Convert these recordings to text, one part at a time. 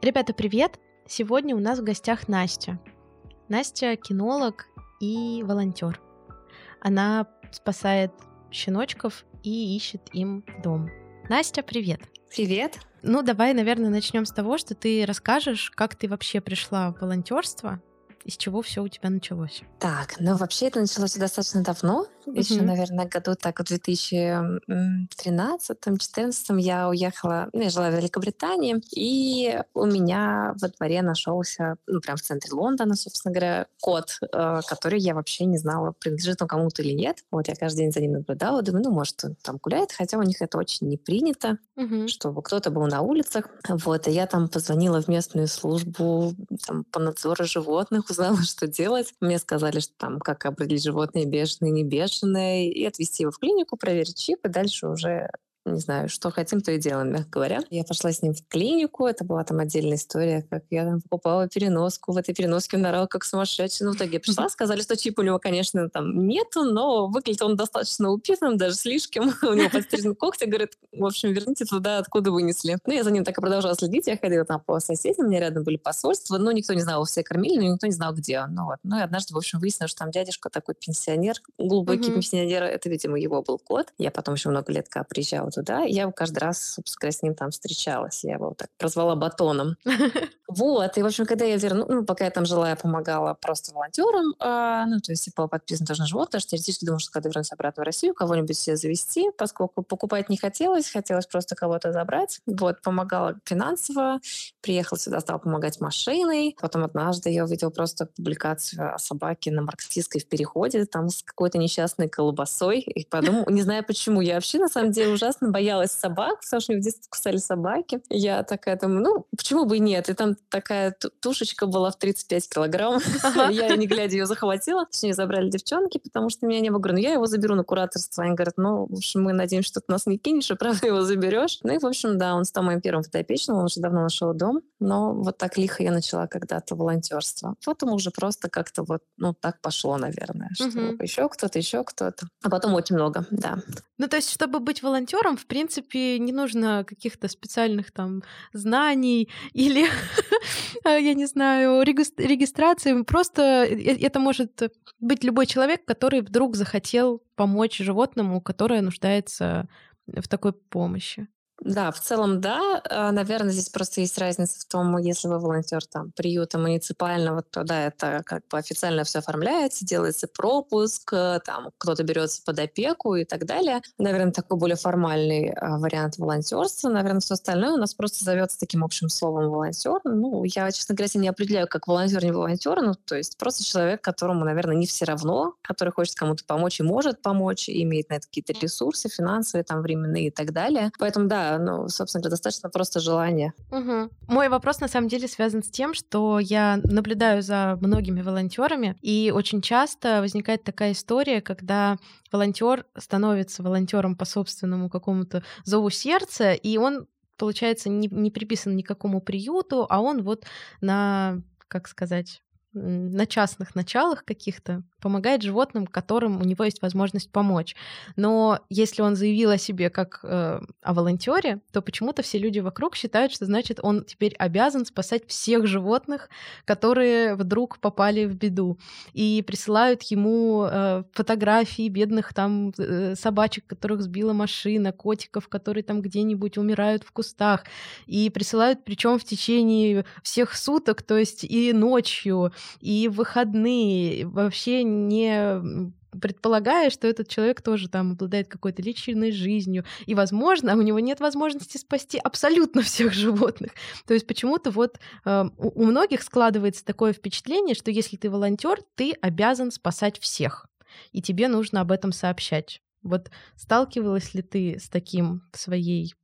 Ребята, привет! Сегодня у нас в гостях Настя. Настя кинолог и волонтер. Она спасает щеночков и ищет им дом. Настя, привет! Привет! Ну, давай, наверное, начнем с того, что ты расскажешь, как ты вообще пришла в волонтерство из чего все у тебя началось? Так, ну вообще это началось достаточно давно. Угу. Еще, наверное, году так в 2013-2014 я уехала, ну, я жила в Великобритании, и у меня во дворе нашелся, ну, прям в центре Лондона, собственно говоря, кот, э, который я вообще не знала, принадлежит он кому-то или нет. Вот я каждый день за ним наблюдала, думаю, ну, может, он там гуляет, хотя у них это очень не принято, угу. чтобы кто-то был на улицах. Вот, и я там позвонила в местную службу там, по надзору животных, узнала, что делать. Мне сказали, что там, как определить животные бешеные, не бешеные, и отвезти его в клинику, проверить чип, и дальше уже не знаю, что хотим, то и делаем, мягко говоря. Я пошла с ним в клинику, это была там отдельная история, как я там покупала переноску, в этой переноске орал как сумасшедший. Но в итоге я пришла, сказали, что чип у него, конечно, там нету, но выглядит он достаточно упитанным, даже слишком. у него подстрижены когти, говорит, в общем, верните туда, откуда вынесли. Ну, я за ним так и продолжала следить, я ходила там по соседям, у меня рядом были посольства, но никто не знал, все кормили, но никто не знал, где он. Ну, вот. ну и однажды, в общем, выяснилось, что там дядюшка такой пенсионер, глубокий mm-hmm. пенсионер, это, видимо, его был кот. Я потом еще много лет, когда приезжала туда. Я каждый раз, собственно, с ним там встречалась. Я его так прозвала батоном. Вот. И, в общем, когда я вернулась, ну, пока я там жила, я помогала просто волонтерам. А, ну, то есть я была подписана тоже на живот, потому что теоретически думала, что когда вернусь обратно в Россию, кого-нибудь себе завести, поскольку покупать не хотелось, хотелось просто кого-то забрать. Вот. Помогала финансово. Приехала сюда, стала помогать машиной. Потом однажды я увидела просто публикацию о собаке на марксистской в переходе, там с какой-то несчастной колбасой. И подумала, не знаю почему, я вообще на самом деле ужасно боялась боялась собак, потому что меня в детстве кусали собаки. Я такая думаю, ну, почему бы и нет? И там такая тушечка была в 35 килограмм. Я, не глядя, ее захватила. Точнее, забрали девчонки, потому что меня не было. Говорю, ну, я его заберу на кураторство. Они говорят, ну, в общем, мы надеемся, что ты нас не кинешь, и правда его заберешь. Ну и, в общем, да, он стал моим первым фотоопечным, он уже давно нашел дом. Но вот так лихо я начала когда-то волонтерство. Потом уже просто как-то вот, ну, так пошло, наверное, что еще кто-то, еще кто-то. А потом очень много, да. Ну, то есть, чтобы быть волонтером, в принципе, не нужно каких-то специальных там знаний или, я не знаю, регистрации. Просто это может быть любой человек, который вдруг захотел помочь животному, которое нуждается в такой помощи. Да, в целом, да. А, Наверное, здесь просто есть разница в том, если вы волонтер там приюта муниципального, то да, это как бы официально все оформляется, делается пропуск, э, там кто-то берется под опеку и так далее. Наверное, такой более формальный а, вариант волонтерства. Наверное, все остальное у нас просто зовется таким общим словом волонтер. Ну, я, честно говоря, не определяю, как волонтер, не волонтер, ну, то есть просто человек, которому, наверное, не все равно, который хочет кому-то помочь и может помочь, и имеет на это какие-то ресурсы финансовые, там, временные и так далее. Поэтому, да, ну, собственно говоря, достаточно просто желание. Угу. Мой вопрос на самом деле связан с тем, что я наблюдаю за многими волонтерами, и очень часто возникает такая история, когда волонтер становится волонтером по собственному какому-то зову сердца, и он получается не, не приписан никакому приюту, а он вот на, как сказать, на частных началах каких-то помогает животным, которым у него есть возможность помочь. Но если он заявил о себе как э, о волонтере, то почему-то все люди вокруг считают, что значит он теперь обязан спасать всех животных, которые вдруг попали в беду, и присылают ему э, фотографии бедных там э, собачек, которых сбила машина, котиков, которые там где-нибудь умирают в кустах, и присылают причем в течение всех суток, то есть и ночью, и выходные, вообще не предполагая, что этот человек тоже там обладает какой-то личной жизнью, и, возможно, у него нет возможности спасти абсолютно всех животных. То есть почему-то вот э, у многих складывается такое впечатление, что если ты волонтер, ты обязан спасать всех, и тебе нужно об этом сообщать. Вот сталкивалась ли ты с таким в своей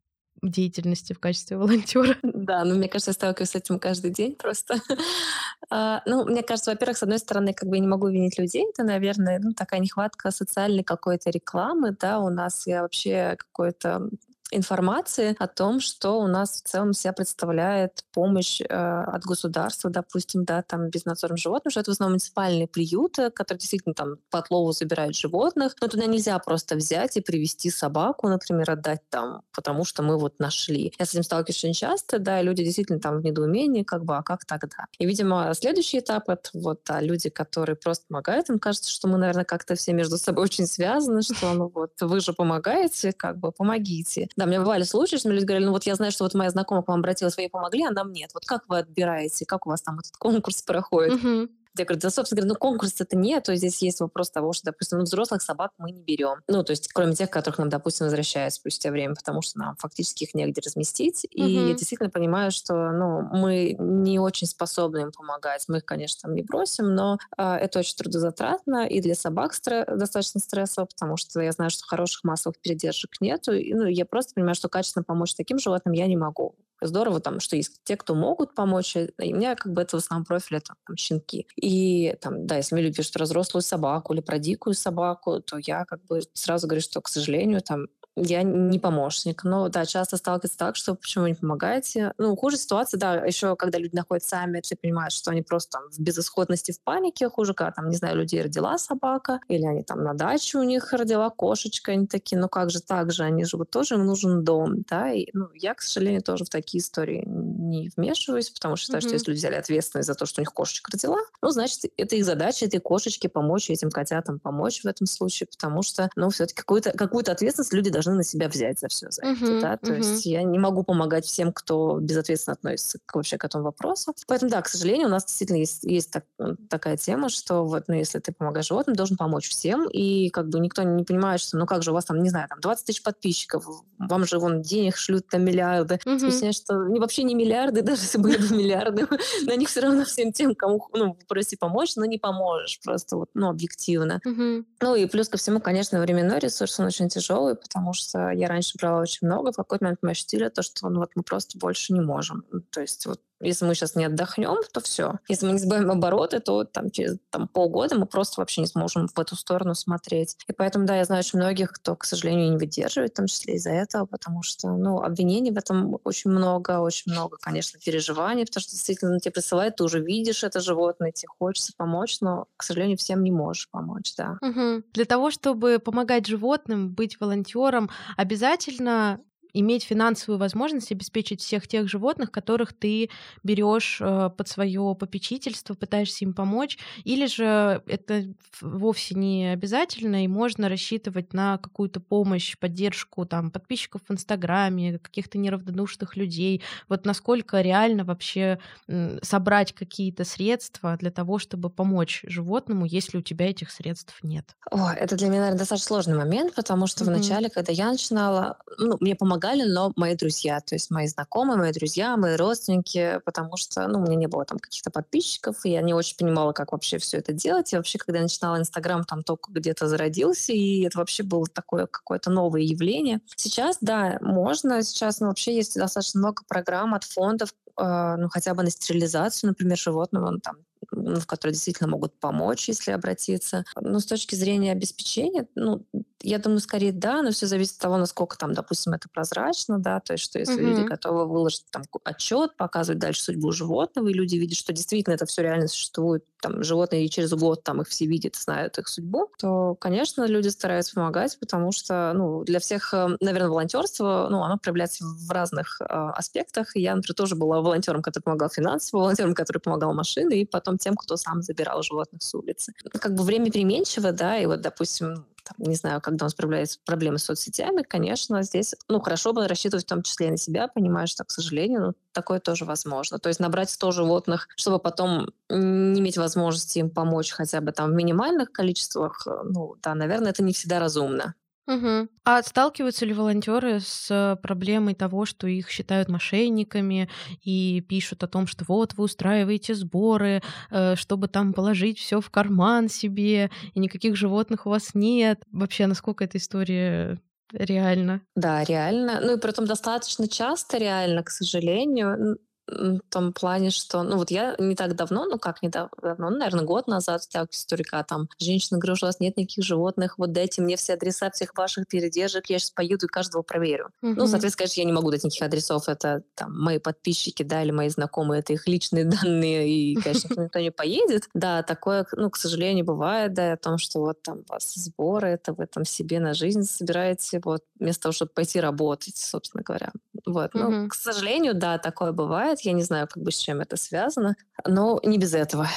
деятельности в качестве волонтера. Да, ну, мне кажется, я сталкиваюсь с этим каждый день просто. а, ну, мне кажется, во-первых, с одной стороны, как бы я не могу винить людей, это, наверное, ну, такая нехватка социальной какой-то рекламы, да, у нас я вообще какой-то информации о том, что у нас в целом себя представляет помощь э, от государства, допустим, да, там безнадзорным животным, что это в основном муниципальные приюты, которые действительно там по отлову забирают животных, но туда нельзя просто взять и привести собаку, например, отдать там, потому что мы вот нашли. Я с этим сталкиваюсь очень часто, да, и люди действительно там в недоумении, как бы, а как тогда? И, видимо, следующий этап — это вот да, люди, которые просто помогают, им кажется, что мы, наверное, как-то все между собой очень связаны, что ну вот вы же помогаете, как бы помогите. Да, у меня бывали случаи, что люди говорили, ну вот я знаю, что вот моя знакомая к вам обратилась, вы ей помогли, а нам нет. Вот как вы отбираете, как у вас там этот конкурс проходит? Угу. Я говорю, да, собственно говоря, ну конкурса это нет, то здесь есть вопрос того, что, допустим, ну, взрослых собак мы не берем. Ну, то есть, кроме тех, которых нам, допустим, возвращают спустя время, потому что нам фактически их негде разместить. И угу. я действительно понимаю, что, ну, мы не очень способны им помогать. Мы их, конечно, там не бросим, но э, это очень трудозатратно, и для собак стр... достаточно стрессово, потому что я знаю, что хороших массовых передержек нету. И, ну, я просто понимаю, что качественно помочь таким животным я не могу здорово там, что есть те, кто могут помочь, и у меня как бы это в основном профиль, это там, щенки. И там, да, если мне люди пишут собаку или про дикую собаку, то я как бы сразу говорю, что, к сожалению, там я не помощник. Но да, часто сталкивается так, что почему вы не помогаете. Ну, хуже ситуация, да, еще когда люди находят сами, ты понимаешь, что они просто там в безысходности, в панике, хуже, когда там, не знаю, людей родила собака, или они там на даче у них родила кошечка, они такие, ну как же так же, они живут тоже, им нужен дом, да, и ну, я, к сожалению, тоже в такие истории не вмешиваюсь, потому что считаю, mm-hmm. что если люди взяли ответственность за то, что у них кошечка родила, ну, значит, это их задача этой кошечке помочь, этим котятам помочь в этом случае, потому что, ну, все-таки какую-то какую ответственность люди должны на себя взять за все за это, uh-huh, да, то uh-huh. есть я не могу помогать всем, кто безответственно относится к, вообще к этому вопросу. Поэтому, да, к сожалению, у нас действительно есть, есть так, такая тема, что вот, ну, если ты помогаешь животным, должен помочь всем, и как бы никто не понимает, что, ну, как же у вас там, не знаю, там 20 тысяч подписчиков, вам же вон денег шлют на миллиарды. Uh-huh. Объясняю, что не, вообще не миллиарды, даже если были бы миллиарды, на них все равно всем тем, кому, ну, просить помочь, но не поможешь просто вот, ну, объективно. Ну, и плюс ко всему, конечно, временной ресурс, он очень тяжелый, потому что я раньше брала очень много, в какой-то момент мы ощутили то, что ну, вот мы просто больше не можем. То есть вот если мы сейчас не отдохнем, то все. Если мы не сбавим обороты, то там через там, полгода мы просто вообще не сможем в эту сторону смотреть. И поэтому, да, я знаю очень многих, кто, к сожалению, не выдерживает, в том числе из-за этого, потому что, ну, обвинений в этом очень много, очень много, конечно, переживаний, потому что действительно тебе присылают, ты уже видишь это животное, тебе хочется помочь, но, к сожалению, всем не можешь помочь, да. Угу. Для того, чтобы помогать животным, быть волонтером, обязательно иметь финансовую возможность обеспечить всех тех животных, которых ты берешь э, под свое попечительство, пытаешься им помочь, или же это вовсе не обязательно, и можно рассчитывать на какую-то помощь, поддержку там подписчиков в Инстаграме, каких-то неравнодушных людей. Вот насколько реально вообще собрать какие-то средства для того, чтобы помочь животному, если у тебя этих средств нет? О, это для меня, наверное, достаточно сложный момент, потому что mm-hmm. вначале, когда я начинала, ну, мне помогали помогали, но мои друзья, то есть мои знакомые, мои друзья, мои родственники, потому что, ну, у меня не было там каких-то подписчиков, и я не очень понимала, как вообще все это делать. И вообще, когда я начинала Инстаграм, там только где-то зародился, и это вообще было такое какое-то новое явление. Сейчас, да, можно. Сейчас, ну, вообще есть достаточно много программ от фондов, ну, хотя бы на стерилизацию, например, животного, ну, там, в которые действительно могут помочь, если обратиться. Но с точки зрения обеспечения, ну, я думаю, скорее да, но все зависит от того, насколько там, допустим, это прозрачно, да, то есть что если mm-hmm. люди готовы выложить там отчет, показывать дальше судьбу животного, и люди видят, что действительно это все реально существует, там животные и через год там их все видят, знают их судьбу, то, конечно, люди стараются помогать, потому что, ну, для всех, э, наверное, волонтерство, ну, оно проявляется в разных э, аспектах. Я, например, тоже была волонтером, который помогал финансово, волонтером, который помогал машины, и потом тем, кто сам забирал животных с улицы. Как бы время переменчиво, да, и вот, допустим, там, не знаю, когда у нас появляются проблемы с соцсетями, конечно, здесь, ну, хорошо бы рассчитывать в том числе и на себя, понимая, что, к сожалению, ну, такое тоже возможно. То есть набрать 100 животных, чтобы потом не иметь возможности им помочь хотя бы там в минимальных количествах, э, ну, да, наверное, это не всегда разумно. Угу. А сталкиваются ли волонтеры с проблемой того, что их считают мошенниками и пишут о том, что вот вы устраиваете сборы, э, чтобы там положить все в карман себе, и никаких животных у вас нет? Вообще, насколько эта история реально? Да, реально. Ну и при этом достаточно часто реально, к сожалению. В том плане, что, ну вот я не так давно, ну как не так давно, ну, наверное, год назад с историка, там, женщина говорила, что у вас нет никаких животных, вот дайте мне все адреса всех ваших передержек, я сейчас поеду и каждого проверю. Mm-hmm. Ну, соответственно, конечно, я не могу дать никаких адресов, это там мои подписчики, да, или мои знакомые, это их личные данные, и, конечно, никто не поедет. Да, такое, ну, к сожалению, бывает, да, о том, что вот там у вас сборы, это вы там себе на жизнь собираете, вот, вместо того, чтобы пойти работать, собственно говоря. Вот, ну, к сожалению, да, такое бывает, я не знаю, как бы с чем это связано, но не без этого.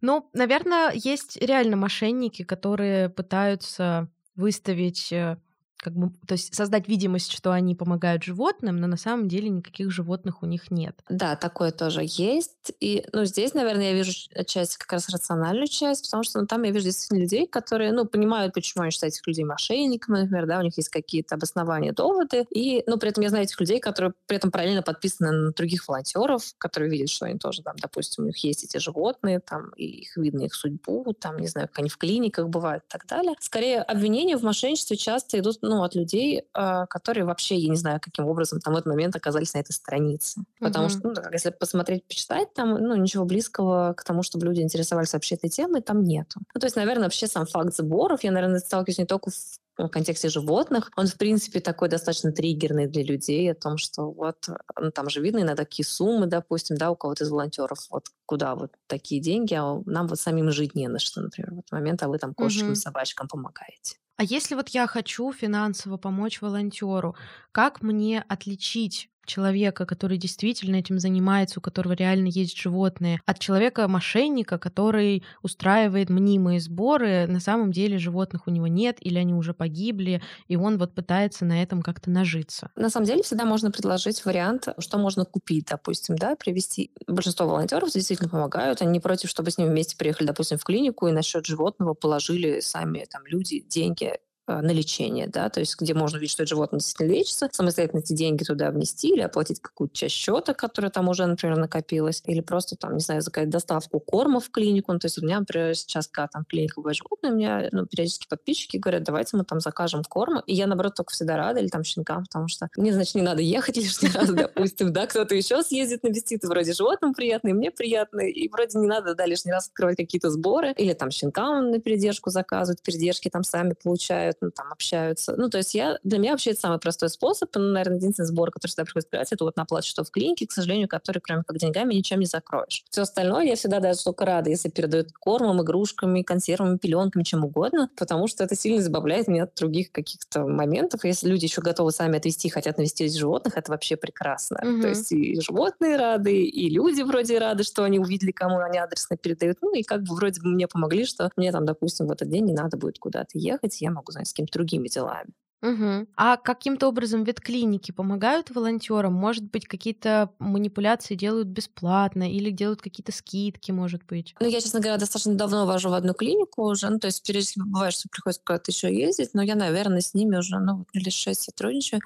Ну, наверное, есть реально мошенники, которые пытаются выставить э, как бы, то есть создать видимость, что они помогают животным, но на самом деле никаких животных у них нет. Да, такое тоже есть. И, ну, здесь, наверное, я вижу часть, как раз рациональную часть, потому что ну, там я вижу действительно людей, которые, ну, понимают, почему они считают этих людей мошенниками, например, да, у них есть какие-то обоснования, доводы. И, ну, при этом я знаю этих людей, которые при этом параллельно подписаны на других волонтеров, которые видят, что они тоже там, допустим, у них есть эти животные, там, и их видно, их судьбу, там, не знаю, как они в клиниках бывают и так далее. Скорее, обвинения в мошенничестве часто идут, ну, ну, от людей, а, которые вообще, я не знаю, каким образом там в этот момент оказались на этой странице. Потому что, ну, если посмотреть, почитать, там, ну, ничего близкого к тому, чтобы люди интересовались вообще этой темой, там нету. Ну, то есть, наверное, вообще сам факт сборов, я, наверное, сталкиваюсь не только в контексте животных, он, в принципе, такой достаточно триггерный для людей о том, что вот ну, там же видно иногда такие суммы, допустим, да, у кого-то из волонтеров, вот куда вот такие деньги, а нам вот самим жить не на что, например, в этот момент, а вы там кошечкам, угу. собачкам помогаете. А если вот я хочу финансово помочь волонтеру, как мне отличить человека, который действительно этим занимается, у которого реально есть животные, от человека-мошенника, который устраивает мнимые сборы, на самом деле животных у него нет, или они уже погибли, и он вот пытается на этом как-то нажиться. На самом деле всегда можно предложить вариант, что можно купить, допустим, да, привести. Большинство волонтеров действительно помогают, они не против, чтобы с ним вместе приехали, допустим, в клинику и на счет животного положили сами там люди деньги на лечение, да, то есть где можно видеть, что это животное действительно лечится, самостоятельно эти деньги туда внести или оплатить какую-то часть счета, которая там уже, например, накопилась, или просто там, не знаю, заказать доставку корма в клинику. Ну, то есть у меня, например, сейчас, когда там клиника бывает животное, у меня ну, периодически подписчики говорят, давайте мы там закажем корм, и я, наоборот, только всегда рада, или там щенкам, потому что мне, значит, не надо ехать лишний раз, допустим, да, кто-то еще съездит навестит, и вроде животным приятно, и мне приятно, и вроде не надо, да, лишний раз открывать какие-то сборы, или там щенкам на передержку заказывают, передержки там сами получают, ну, там, общаются. Ну, то есть я, для меня вообще это самый простой способ. Ну, наверное, единственный сбор, который всегда приходится брать, это вот на оплату счетов в клинике, к сожалению, который, кроме как деньгами, ничем не закроешь. Все остальное я всегда даже только рада, если передают кормом, игрушками, консервами, пеленками, чем угодно, потому что это сильно избавляет меня от других каких-то моментов. Если люди еще готовы сами отвести, хотят навести животных, это вообще прекрасно. Угу. То есть и животные рады, и люди вроде рады, что они увидели, кому они адресно передают. Ну и как бы вроде бы мне помогли, что мне там, допустим, в этот день не надо будет куда-то ехать, я могу, знаете, с кем-то другими делами. Угу. А каким-то образом ветклиники помогают волонтерам? Может быть, какие-то манипуляции делают бесплатно или делают какие-то скидки, может быть? Ну, я, честно говоря, достаточно давно вожу в одну клинику уже. Ну, то есть периодически бывает, что приходится куда-то еще ездить, но я, наверное, с ними уже ну, лет шесть сотрудничаю.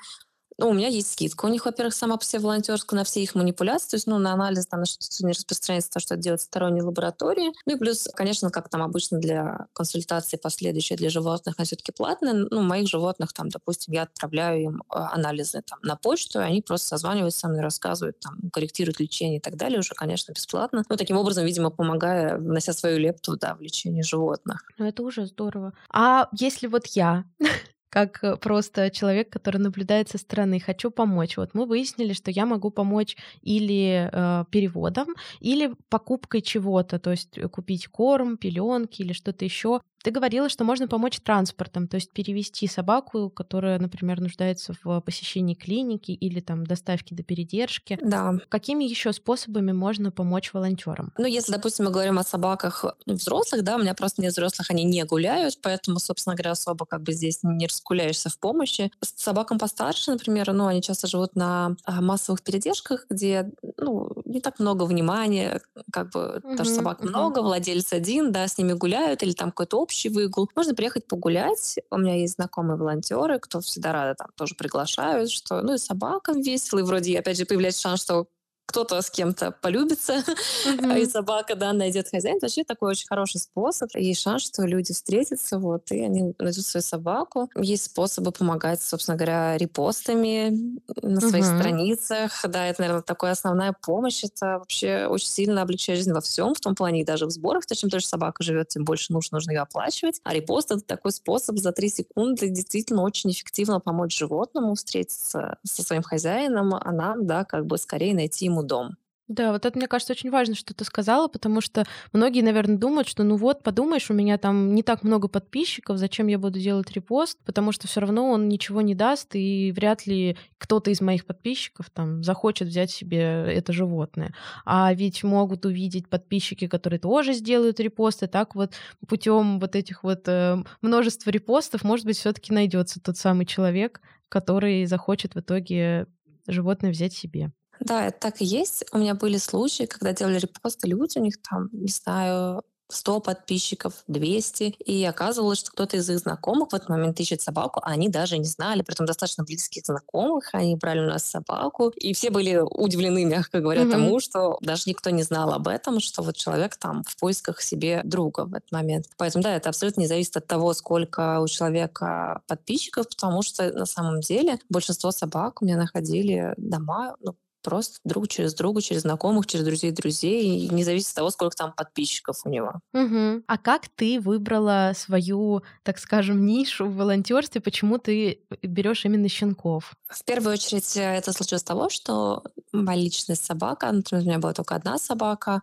Ну, у меня есть скидка. У них, во-первых, сама по себе волонтерская на все их манипуляции, то есть, ну, на анализ, там, на что-то не распространяется то, что делают сторонние лаборатории. Ну, и плюс, конечно, как там обычно для консультации последующие для животных, они все-таки платные. Ну, моих животных, там, допустим, я отправляю им э, анализы там, на почту, и они просто созваниваются со мной, рассказывают, там, корректируют лечение и так далее, уже, конечно, бесплатно. Ну, таким образом, видимо, помогая, внося свою лепту, да, в лечение животных. Ну, это уже здорово. А если вот я как э, просто человек, который наблюдает со стороны, хочу помочь. Вот мы выяснили, что я могу помочь или э, переводом, или покупкой чего-то, то есть э, купить корм, пеленки или что-то еще. Ты говорила, что можно помочь транспортом, то есть перевести собаку, которая, например, нуждается в посещении клиники или там доставке до передержки. Да. Какими еще способами можно помочь волонтерам? Ну, если, допустим, мы говорим о собаках ну, взрослых, да, у меня просто нет взрослых, они не гуляют, поэтому, собственно говоря, особо как бы здесь не раскуляешься в помощи. С собакам постарше, например, ну, они часто живут на а, массовых передержках, где, ну, не так много внимания, как бы, угу, тоже собак угу. много, владелец один, да, с ними гуляют, или там какой-то общий выгул. Можно приехать погулять. У меня есть знакомые волонтеры, кто всегда рада там тоже приглашают, что, ну, и собакам весело, и вроде, опять же, появляется шанс, что кто-то с кем-то полюбится, mm-hmm. и собака, да, найдет хозяин. Это вообще такой очень хороший способ. Есть шанс, что люди встретятся, вот, и они найдут свою собаку. Есть способы помогать, собственно говоря, репостами на своих mm-hmm. страницах. Да, это, наверное, такая основная помощь. Это вообще очень сильно облегчает жизнь во всем, в том плане и даже в сборах. То, чем дольше собака живет, тем больше нужно, нужно ее оплачивать. А репост — это такой способ за три секунды действительно очень эффективно помочь животному встретиться со своим хозяином, а нам, да, как бы скорее найти ему дом. Да, вот это, мне кажется, очень важно, что ты сказала, потому что многие, наверное, думают, что ну вот, подумаешь, у меня там не так много подписчиков, зачем я буду делать репост, потому что все равно он ничего не даст, и вряд ли кто-то из моих подписчиков там захочет взять себе это животное. А ведь могут увидеть подписчики, которые тоже сделают репосты, так вот путем вот этих вот э, множества репостов, может быть, все-таки найдется тот самый человек, который захочет в итоге животное взять себе. Да, это так и есть. У меня были случаи, когда делали репосты люди, у них там, не знаю, 100 подписчиков, 200, и оказывалось, что кто-то из их знакомых в этот момент ищет собаку, а они даже не знали, при этом достаточно близких знакомых, они брали у нас собаку, и все были удивлены, мягко говоря, mm-hmm. тому, что даже никто не знал об этом, что вот человек там в поисках себе друга в этот момент. Поэтому, да, это абсолютно не зависит от того, сколько у человека подписчиков, потому что на самом деле большинство собак у меня находили дома, ну, просто друг через друга, через знакомых, через друзей друзей, и не зависит от того, сколько там подписчиков у него. Угу. А как ты выбрала свою, так скажем, нишу в волонтерстве? Почему ты берешь именно щенков? В первую очередь э, это случилось с того, что моя личная собака, например, у меня была только одна собака,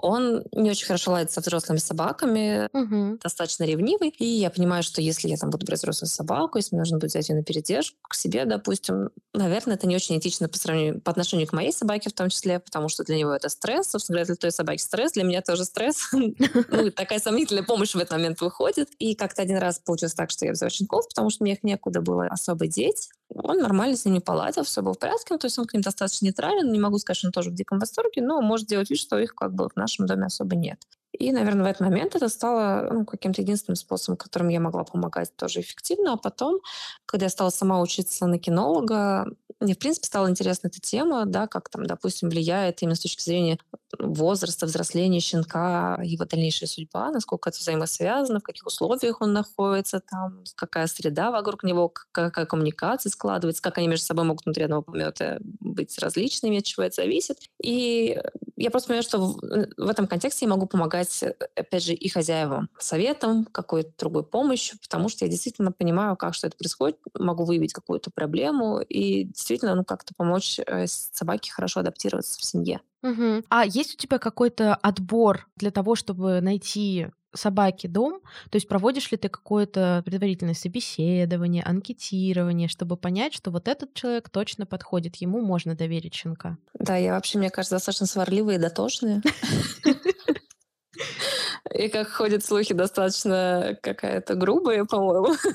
он не очень хорошо ладит со взрослыми собаками, угу. достаточно ревнивый. И я понимаю, что если я там буду брать взрослую собаку, если мне нужно будет взять ее на передержку к себе, допустим, наверное, это не очень этично по сравнению по отношению к моей собаке в том числе, потому что для него это стресс. Собственно говоря, для той собаки стресс, для меня тоже стресс. Ну, такая сомнительная помощь в этот момент выходит. И как-то один раз получилось так, что я взяла щенков, потому что мне их некуда было особо деть. Он нормально с ними поладил, все было в порядке. Ну, то есть он к ним достаточно нейтрален. Не могу сказать, что он тоже в диком восторге, но может делать вид, что их как бы в нашем доме особо нет. И, наверное, в этот момент это стало ну, каким-то единственным способом, которым я могла помогать тоже эффективно. А потом, когда я стала сама учиться на кинолога, мне, в принципе, стала интересна эта тема, да, как там, допустим, влияет именно с точки зрения возраста, взросления щенка, его дальнейшая судьба, насколько это взаимосвязано, в каких условиях он находится, там, какая среда вокруг него, какая коммуникация складывается, как они между собой могут внутри одного помета быть различными, от чего это зависит. И я просто понимаю, что в, в этом контексте я могу помогать, опять же, и хозяевам советом, какой-то другой помощью, потому что я действительно понимаю, как что это происходит, могу выявить какую-то проблему и действительно ну, как-то помочь э, собаке хорошо адаптироваться в семье. Угу. А есть у тебя какой-то отбор для того, чтобы найти собаке дом? То есть проводишь ли ты какое-то предварительное собеседование, анкетирование, чтобы понять, что вот этот человек точно подходит, ему можно доверить щенка? Да, я вообще, мне кажется, достаточно сварливая и дотошная. И как ходят слухи, достаточно какая-то грубая, по-моему.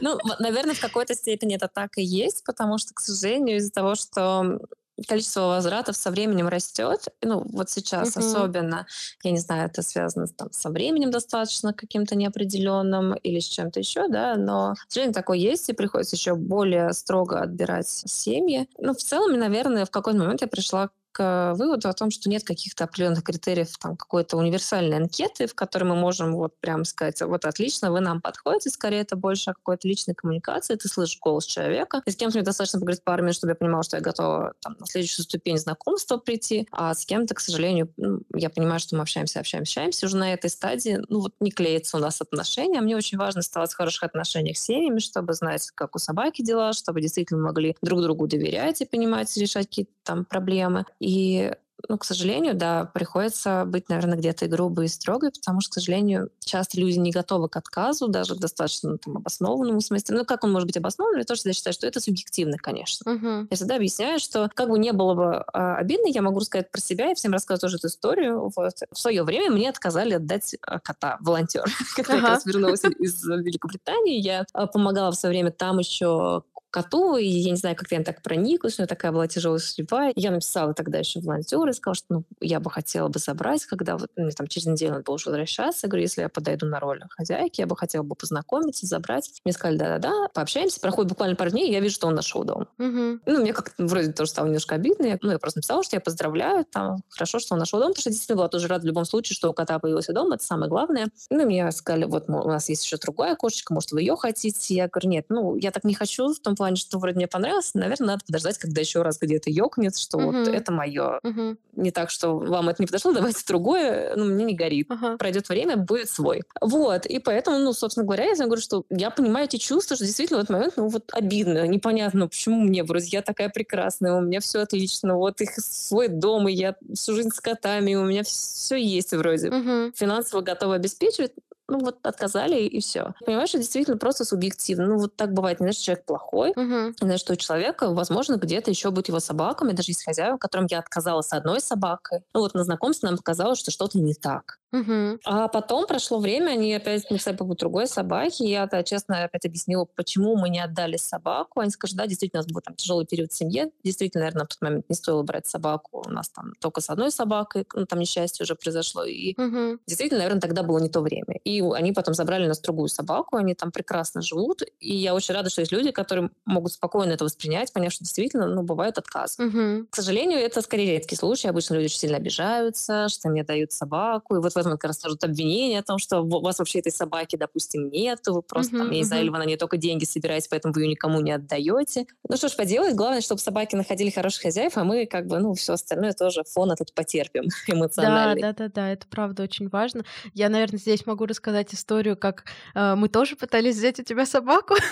Ну, наверное, в какой-то степени это так и есть, потому что, к сожалению, из-за того, что количество возвратов со временем растет. Ну, вот сейчас особенно, я не знаю, это связано там, со временем достаточно каким-то неопределенным или с чем-то еще, да, но, к сожалению, такое есть, и приходится еще более строго отбирать семьи. Ну, в целом, наверное, в какой-то момент я пришла к выводу о том, что нет каких-то определенных критериев там какой-то универсальной анкеты, в которой мы можем вот прям сказать, вот отлично, вы нам подходите, скорее это больше о какой-то личной коммуникации, ты слышишь голос человека, и с кем-то мне достаточно поговорить пару минут, чтобы я понимала, что я готова там, на следующую ступень знакомства прийти, а с кем-то, к сожалению, ну, я понимаю, что мы общаемся, общаемся, общаемся, уже на этой стадии, ну вот не клеится у нас отношения, а мне очень важно оставаться в хороших отношениях с семьями, чтобы знать, как у собаки дела, чтобы действительно могли друг другу доверять и понимать, решать какие-то там проблемы. И ну, к сожалению, да, приходится быть, наверное, где-то и грубой, и строгой, потому что, к сожалению, часто люди не готовы к отказу, даже к достаточно там, обоснованному смысле. Ну, как он может быть обоснован? Я тоже всегда считаю, что это субъективно, конечно. Uh-huh. Я всегда объясняю, что как бы не было бы а, обидно, я могу рассказать про себя, и всем рассказываю тоже эту историю. Вот. В свое время мне отказали отдать а, кота, волонтер, который uh-huh. как раз вернулся из Великобритании. Я а, помогала в свое время там еще коту, и я не знаю, как я так прониклась, у меня такая была тяжелая судьба. Я написала тогда еще и сказала, что ну, я бы хотела бы забрать, когда вот, ну, там, через неделю надо было уже возвращаться. Я говорю, если я подойду на роль хозяйки, я бы хотела бы познакомиться, забрать. Мне сказали, да-да-да, пообщаемся. Проходит буквально пару дней, и я вижу, что он нашел дом. Угу. Ну, мне как-то вроде тоже стало немножко обидно. Я, ну, я просто написала, что я поздравляю, там, хорошо, что он нашел дом, потому что действительно была тоже рада в любом случае, что у кота появился дом, это самое главное. Ну, мне сказали, вот у нас есть еще другая кошечка, может, вы ее хотите? Я говорю, нет, ну, я так не хочу, в том плане, что вроде мне понравилось, наверное, надо подождать, когда еще раз где-то ёкнет, что uh-huh. вот это мое. Uh-huh. Не так, что вам это не подошло, давайте другое, ну, мне не горит. Uh-huh. Пройдет время, будет свой. Вот, и поэтому, ну, собственно говоря, я говорю, что я понимаю эти чувства, что действительно в этот момент, ну, вот обидно, непонятно, почему мне, вроде я такая прекрасная, у меня все отлично, вот их свой дом, и я всю жизнь с котами, у меня все есть вроде. Uh-huh. Финансово готова обеспечивать, ну вот отказали и все. Понимаешь, это действительно просто субъективно. Ну вот так бывает. Не значит, человек плохой, угу. значит, что у человека, возможно, где-то еще будет его собаками, даже есть хозяева, которым я отказала с одной собакой. Ну вот на знакомстве нам показалось, что что-то не так. Угу. А потом прошло время, они опять написали по другой собаки. Я, да, честно, опять объяснила, почему мы не отдали собаку. Они сказали, да, действительно, у нас был там тяжелый период в семье. Действительно, наверное, на тот момент не стоило брать собаку. У нас там только с одной собакой, ну, там несчастье уже произошло. И угу. действительно, наверное, тогда было не то время. И они потом забрали у нас другую собаку, они там прекрасно живут. И я очень рада, что есть люди, которые могут спокойно это воспринять, поняв, что действительно, ну, бывают отказы. Угу. К сожалению, это скорее редкий случай. Обычно люди очень сильно обижаются, что мне дают собаку. И вот в этом как раз сложат обвинения о том, что у вас вообще этой собаки, допустим, нет, вы просто, uh-huh, там, я не знаю, или вы на только деньги собираете, поэтому вы ее никому не отдаете. Ну что ж поделать, главное, чтобы собаки находили хороших хозяев, а мы как бы, ну, все остальное тоже фон этот потерпим эмоциональный. Да, да, да, да, это правда очень важно. Я, наверное, здесь могу рассказать историю, как э, мы тоже пытались взять у тебя собаку.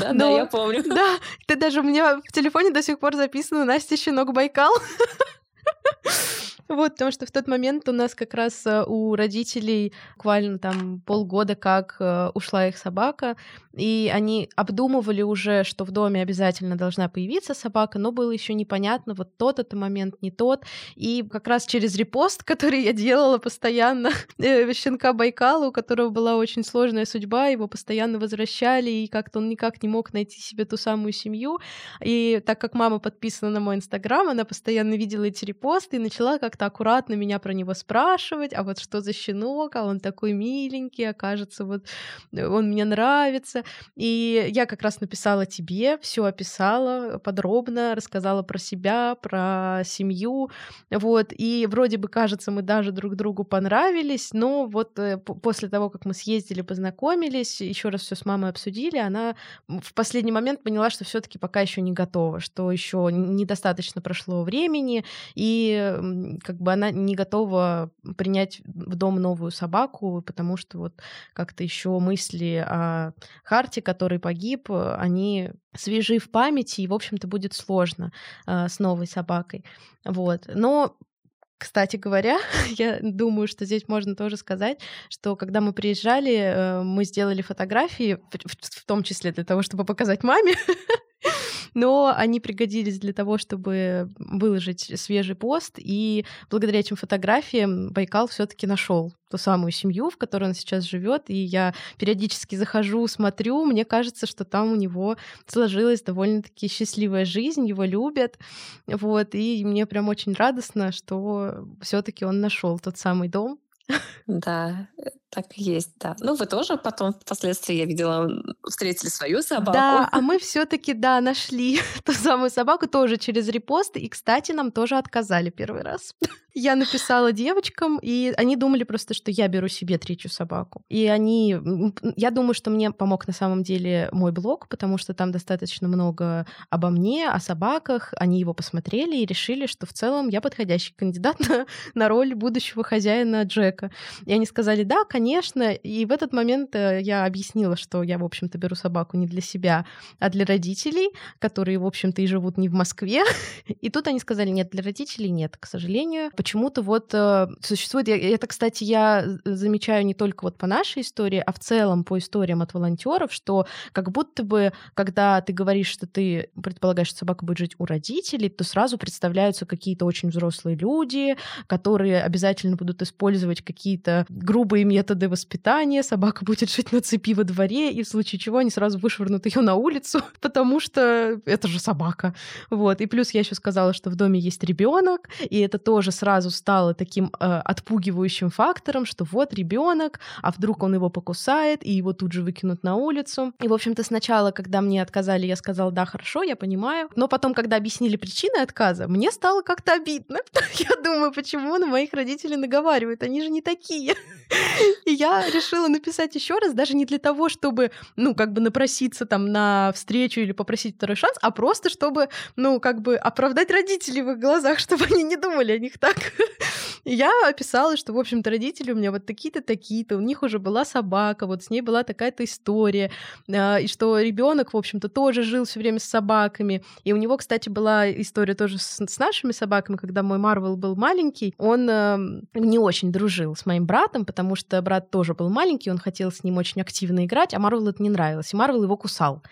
Да, да, я помню. Да, ты даже у меня в телефоне до сих пор записано Настя Щенок Байкал. Вот, потому что в тот момент у нас как раз э, у родителей буквально там полгода как э, ушла их собака, и они обдумывали уже, что в доме обязательно должна появиться собака, но было еще непонятно, вот тот это момент, не тот. И как раз через репост, который я делала постоянно, э, щенка Байкала, у которого была очень сложная судьба, его постоянно возвращали, и как-то он никак не мог найти себе ту самую семью. И так как мама подписана на мой инстаграм, она постоянно видела эти репосты и начала как-то аккуратно меня про него спрашивать, а вот что за щенок, а он такой миленький, а кажется, вот он мне нравится. И я как раз написала тебе, все описала подробно, рассказала про себя, про семью. Вот. И вроде бы, кажется, мы даже друг другу понравились, но вот э, после того, как мы съездили, познакомились, еще раз все с мамой обсудили, она в последний момент поняла, что все-таки пока еще не готова, что еще недостаточно прошло времени, и как бы она не готова принять в дом новую собаку, потому что вот как-то еще мысли о Харте, который погиб, они свежи в памяти, и, в общем-то, будет сложно э, с новой собакой. Вот. Но кстати говоря, я думаю, что здесь можно тоже сказать, что когда мы приезжали, э, мы сделали фотографии, в том числе для того, чтобы показать маме, но они пригодились для того, чтобы выложить свежий пост, и благодаря этим фотографиям Байкал все таки нашел ту самую семью, в которой он сейчас живет, и я периодически захожу, смотрю, мне кажется, что там у него сложилась довольно-таки счастливая жизнь, его любят, вот, и мне прям очень радостно, что все-таки он нашел тот самый дом, да, так и есть, да. Ну, вы тоже потом, впоследствии, я видела, встретили свою собаку. Да, а мы все таки да, нашли ту самую собаку тоже через репост, и, кстати, нам тоже отказали первый раз. Я написала девочкам, и они думали просто, что я беру себе третью собаку. И они... Я думаю, что мне помог на самом деле мой блог, потому что там достаточно много обо мне, о собаках. Они его посмотрели и решили, что в целом я подходящий кандидат на, на роль будущего хозяина Джека. И они сказали, да, конечно. И в этот момент э, я объяснила, что я, в общем-то, беру собаку не для себя, а для родителей, которые, в общем-то, и живут не в Москве. И тут они сказали, нет, для родителей нет, к сожалению почему-то вот э, существует... Это, кстати, я замечаю не только вот по нашей истории, а в целом по историям от волонтеров, что как будто бы, когда ты говоришь, что ты предполагаешь, что собака будет жить у родителей, то сразу представляются какие-то очень взрослые люди, которые обязательно будут использовать какие-то грубые методы методы воспитания, собака будет жить на цепи во дворе, и в случае чего они сразу вышвырнут ее на улицу, потому что это же собака. Вот. И плюс я еще сказала, что в доме есть ребенок, и это тоже сразу стало таким э, отпугивающим фактором, что вот ребенок, а вдруг он его покусает, и его тут же выкинут на улицу. И, в общем-то, сначала, когда мне отказали, я сказала, да, хорошо, я понимаю. Но потом, когда объяснили причины отказа, мне стало как-то обидно. Я думаю, почему на моих родителей наговаривают? Они же не такие. И я решила написать еще раз, даже не для того, чтобы, ну, как бы напроситься там на встречу или попросить второй шанс, а просто чтобы, ну, как бы оправдать родителей в их глазах, чтобы они не думали о них так. Я описала, что, в общем-то, родители у меня вот такие-то, такие-то, у них уже была собака, вот с ней была такая-то история, а, и что ребенок, в общем-то, тоже жил все время с собаками. И у него, кстати, была история тоже с, нашими собаками, когда мой Марвел был маленький, он э, не очень дружил с моим братом, потому что брат тоже был маленький, он хотел с ним очень активно играть, а Марвел это не нравилось, и Марвел его кусал.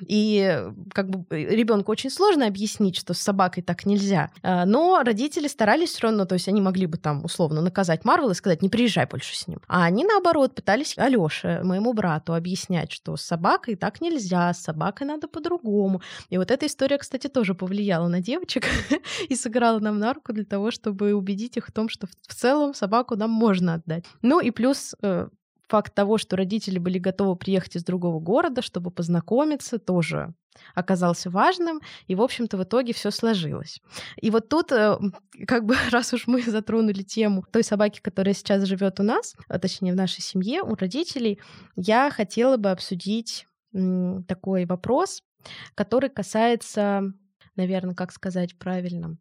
И как бы ребенку очень сложно объяснить, что с собакой так нельзя. А, но родители старались все равно, то есть они могли бы там условно наказать Марвел и сказать, не приезжай больше с ним. А они, наоборот, пытались Алёше, моему брату, объяснять, что с собакой так нельзя, с собакой надо по-другому. И вот эта история, кстати, тоже повлияла на девочек и сыграла нам на руку для того, чтобы убедить их в том, что в целом собаку нам можно отдать. Ну и плюс э, факт того, что родители были готовы приехать из другого города, чтобы познакомиться, тоже оказался важным, и, в общем-то, в итоге все сложилось. И вот тут, э, как бы, раз уж мы затронули тему той собаки, которая сейчас живет у нас, а точнее в нашей семье, у родителей, я хотела бы обсудить такой вопрос, который касается, наверное, как сказать правильно,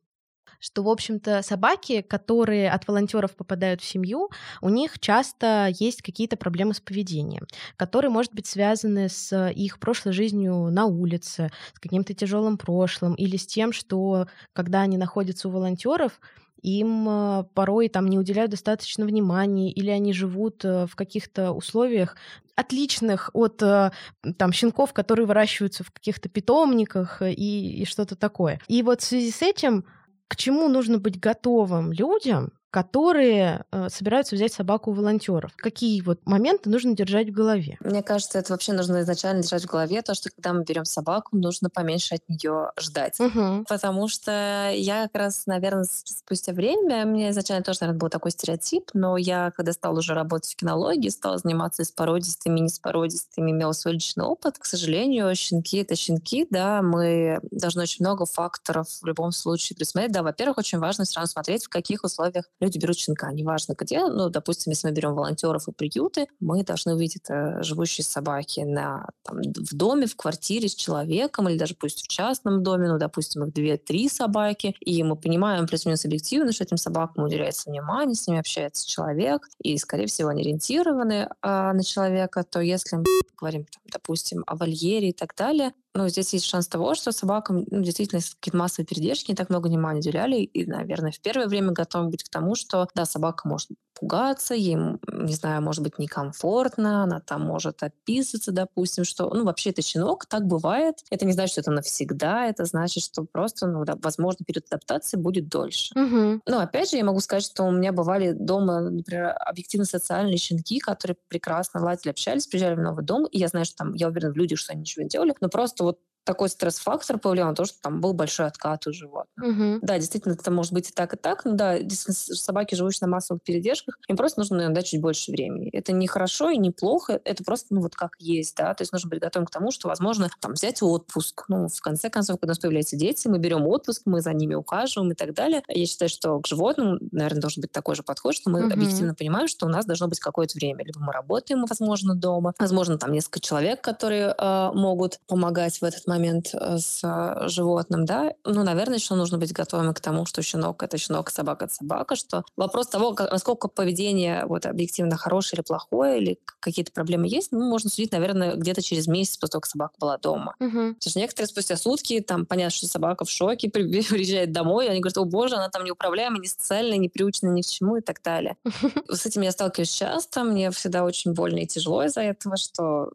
что, в общем-то, собаки, которые от волонтеров попадают в семью, у них часто есть какие-то проблемы с поведением, которые, может быть, связаны с их прошлой жизнью на улице, с каким-то тяжелым прошлым или с тем, что когда они находятся у волонтеров, им э, порой там не уделяют достаточно внимания, или они живут э, в каких-то условиях отличных от э, там щенков, которые выращиваются в каких-то питомниках и, и что-то такое. И вот в связи с этим к чему нужно быть готовым людям, которые э, собираются взять собаку у волонтеров. Какие вот моменты нужно держать в голове? Мне кажется, это вообще нужно изначально держать в голове, то, что когда мы берем собаку, нужно поменьше от нее ждать. Угу. Потому что я как раз, наверное, спустя время, мне изначально тоже, наверное, был такой стереотип, но я, когда стала уже работать в кинологии, стала заниматься и с породистыми, и не с породистыми, имела свой личный опыт. К сожалению, щенки — это щенки, да, мы должны очень много факторов в любом случае присмотреть. Да, во-первых, очень важно все равно смотреть, в каких условиях люди берут щенка, неважно где. Ну, допустим, если мы берем волонтеров и приюты, мы должны увидеть э, живущие собаки на, там, в доме, в квартире с человеком, или даже пусть в частном доме, ну, допустим, их две-три собаки, и мы понимаем плюс-минус объективно, что этим собакам уделяется внимание, с ними общается человек, и, скорее всего, они ориентированы э, на человека, то если мы говорим, там, допустим, о вольере и так далее, ну, здесь есть шанс того, что собакам ну, действительно какие-то массовые передержки не так много внимания уделяли. И, наверное, в первое время готовы быть к тому, что, да, собака может пугаться, ей, не знаю, может быть некомфортно, она там может описываться, допустим, что, ну, вообще это щенок, так бывает. Это не значит, что это навсегда, это значит, что просто, ну, да, возможно, период адаптации будет дольше. Угу. Ну, опять же, я могу сказать, что у меня бывали дома, например, объективно социальные щенки, которые прекрасно ладили, общались, приезжали в новый дом, и я знаю, что там, я уверена в людях, что они ничего не делали, но просто вот такой стресс-фактор повлиял на то, что там был большой откат у животных. Угу. Да, действительно, это может быть и так, и так. Но да, действительно, собаки, живущие на массовых передержках, им просто нужно иногда чуть больше времени. Это не хорошо и не плохо, это просто, ну, вот как есть, да. То есть нужно быть готовым к тому, что, возможно, там, взять отпуск. Ну, в конце концов, когда у нас появляются дети, мы берем отпуск, мы за ними ухаживаем и так далее. Я считаю, что к животным, наверное, должен быть такой же подход, что мы угу. объективно понимаем, что у нас должно быть какое-то время. Либо мы работаем, возможно, дома, возможно, там несколько человек, которые э, могут помогать в этот момент э, с с животным, да, ну, наверное, еще нужно быть готовым к тому, что щенок — это щенок, собака — это собака, что вопрос того, как, насколько поведение вот объективно хорошее или плохое, или какие-то проблемы есть, ну, можно судить, наверное, где-то через месяц после того, как собака была дома. Угу. Потому что некоторые спустя сутки, там, понятно, что собака в шоке, приезжает домой, и они говорят, о боже, она там неуправляемая, не социальная, не приучена ни к чему и так далее. С этим я сталкиваюсь часто, мне всегда очень больно и тяжело из-за этого, что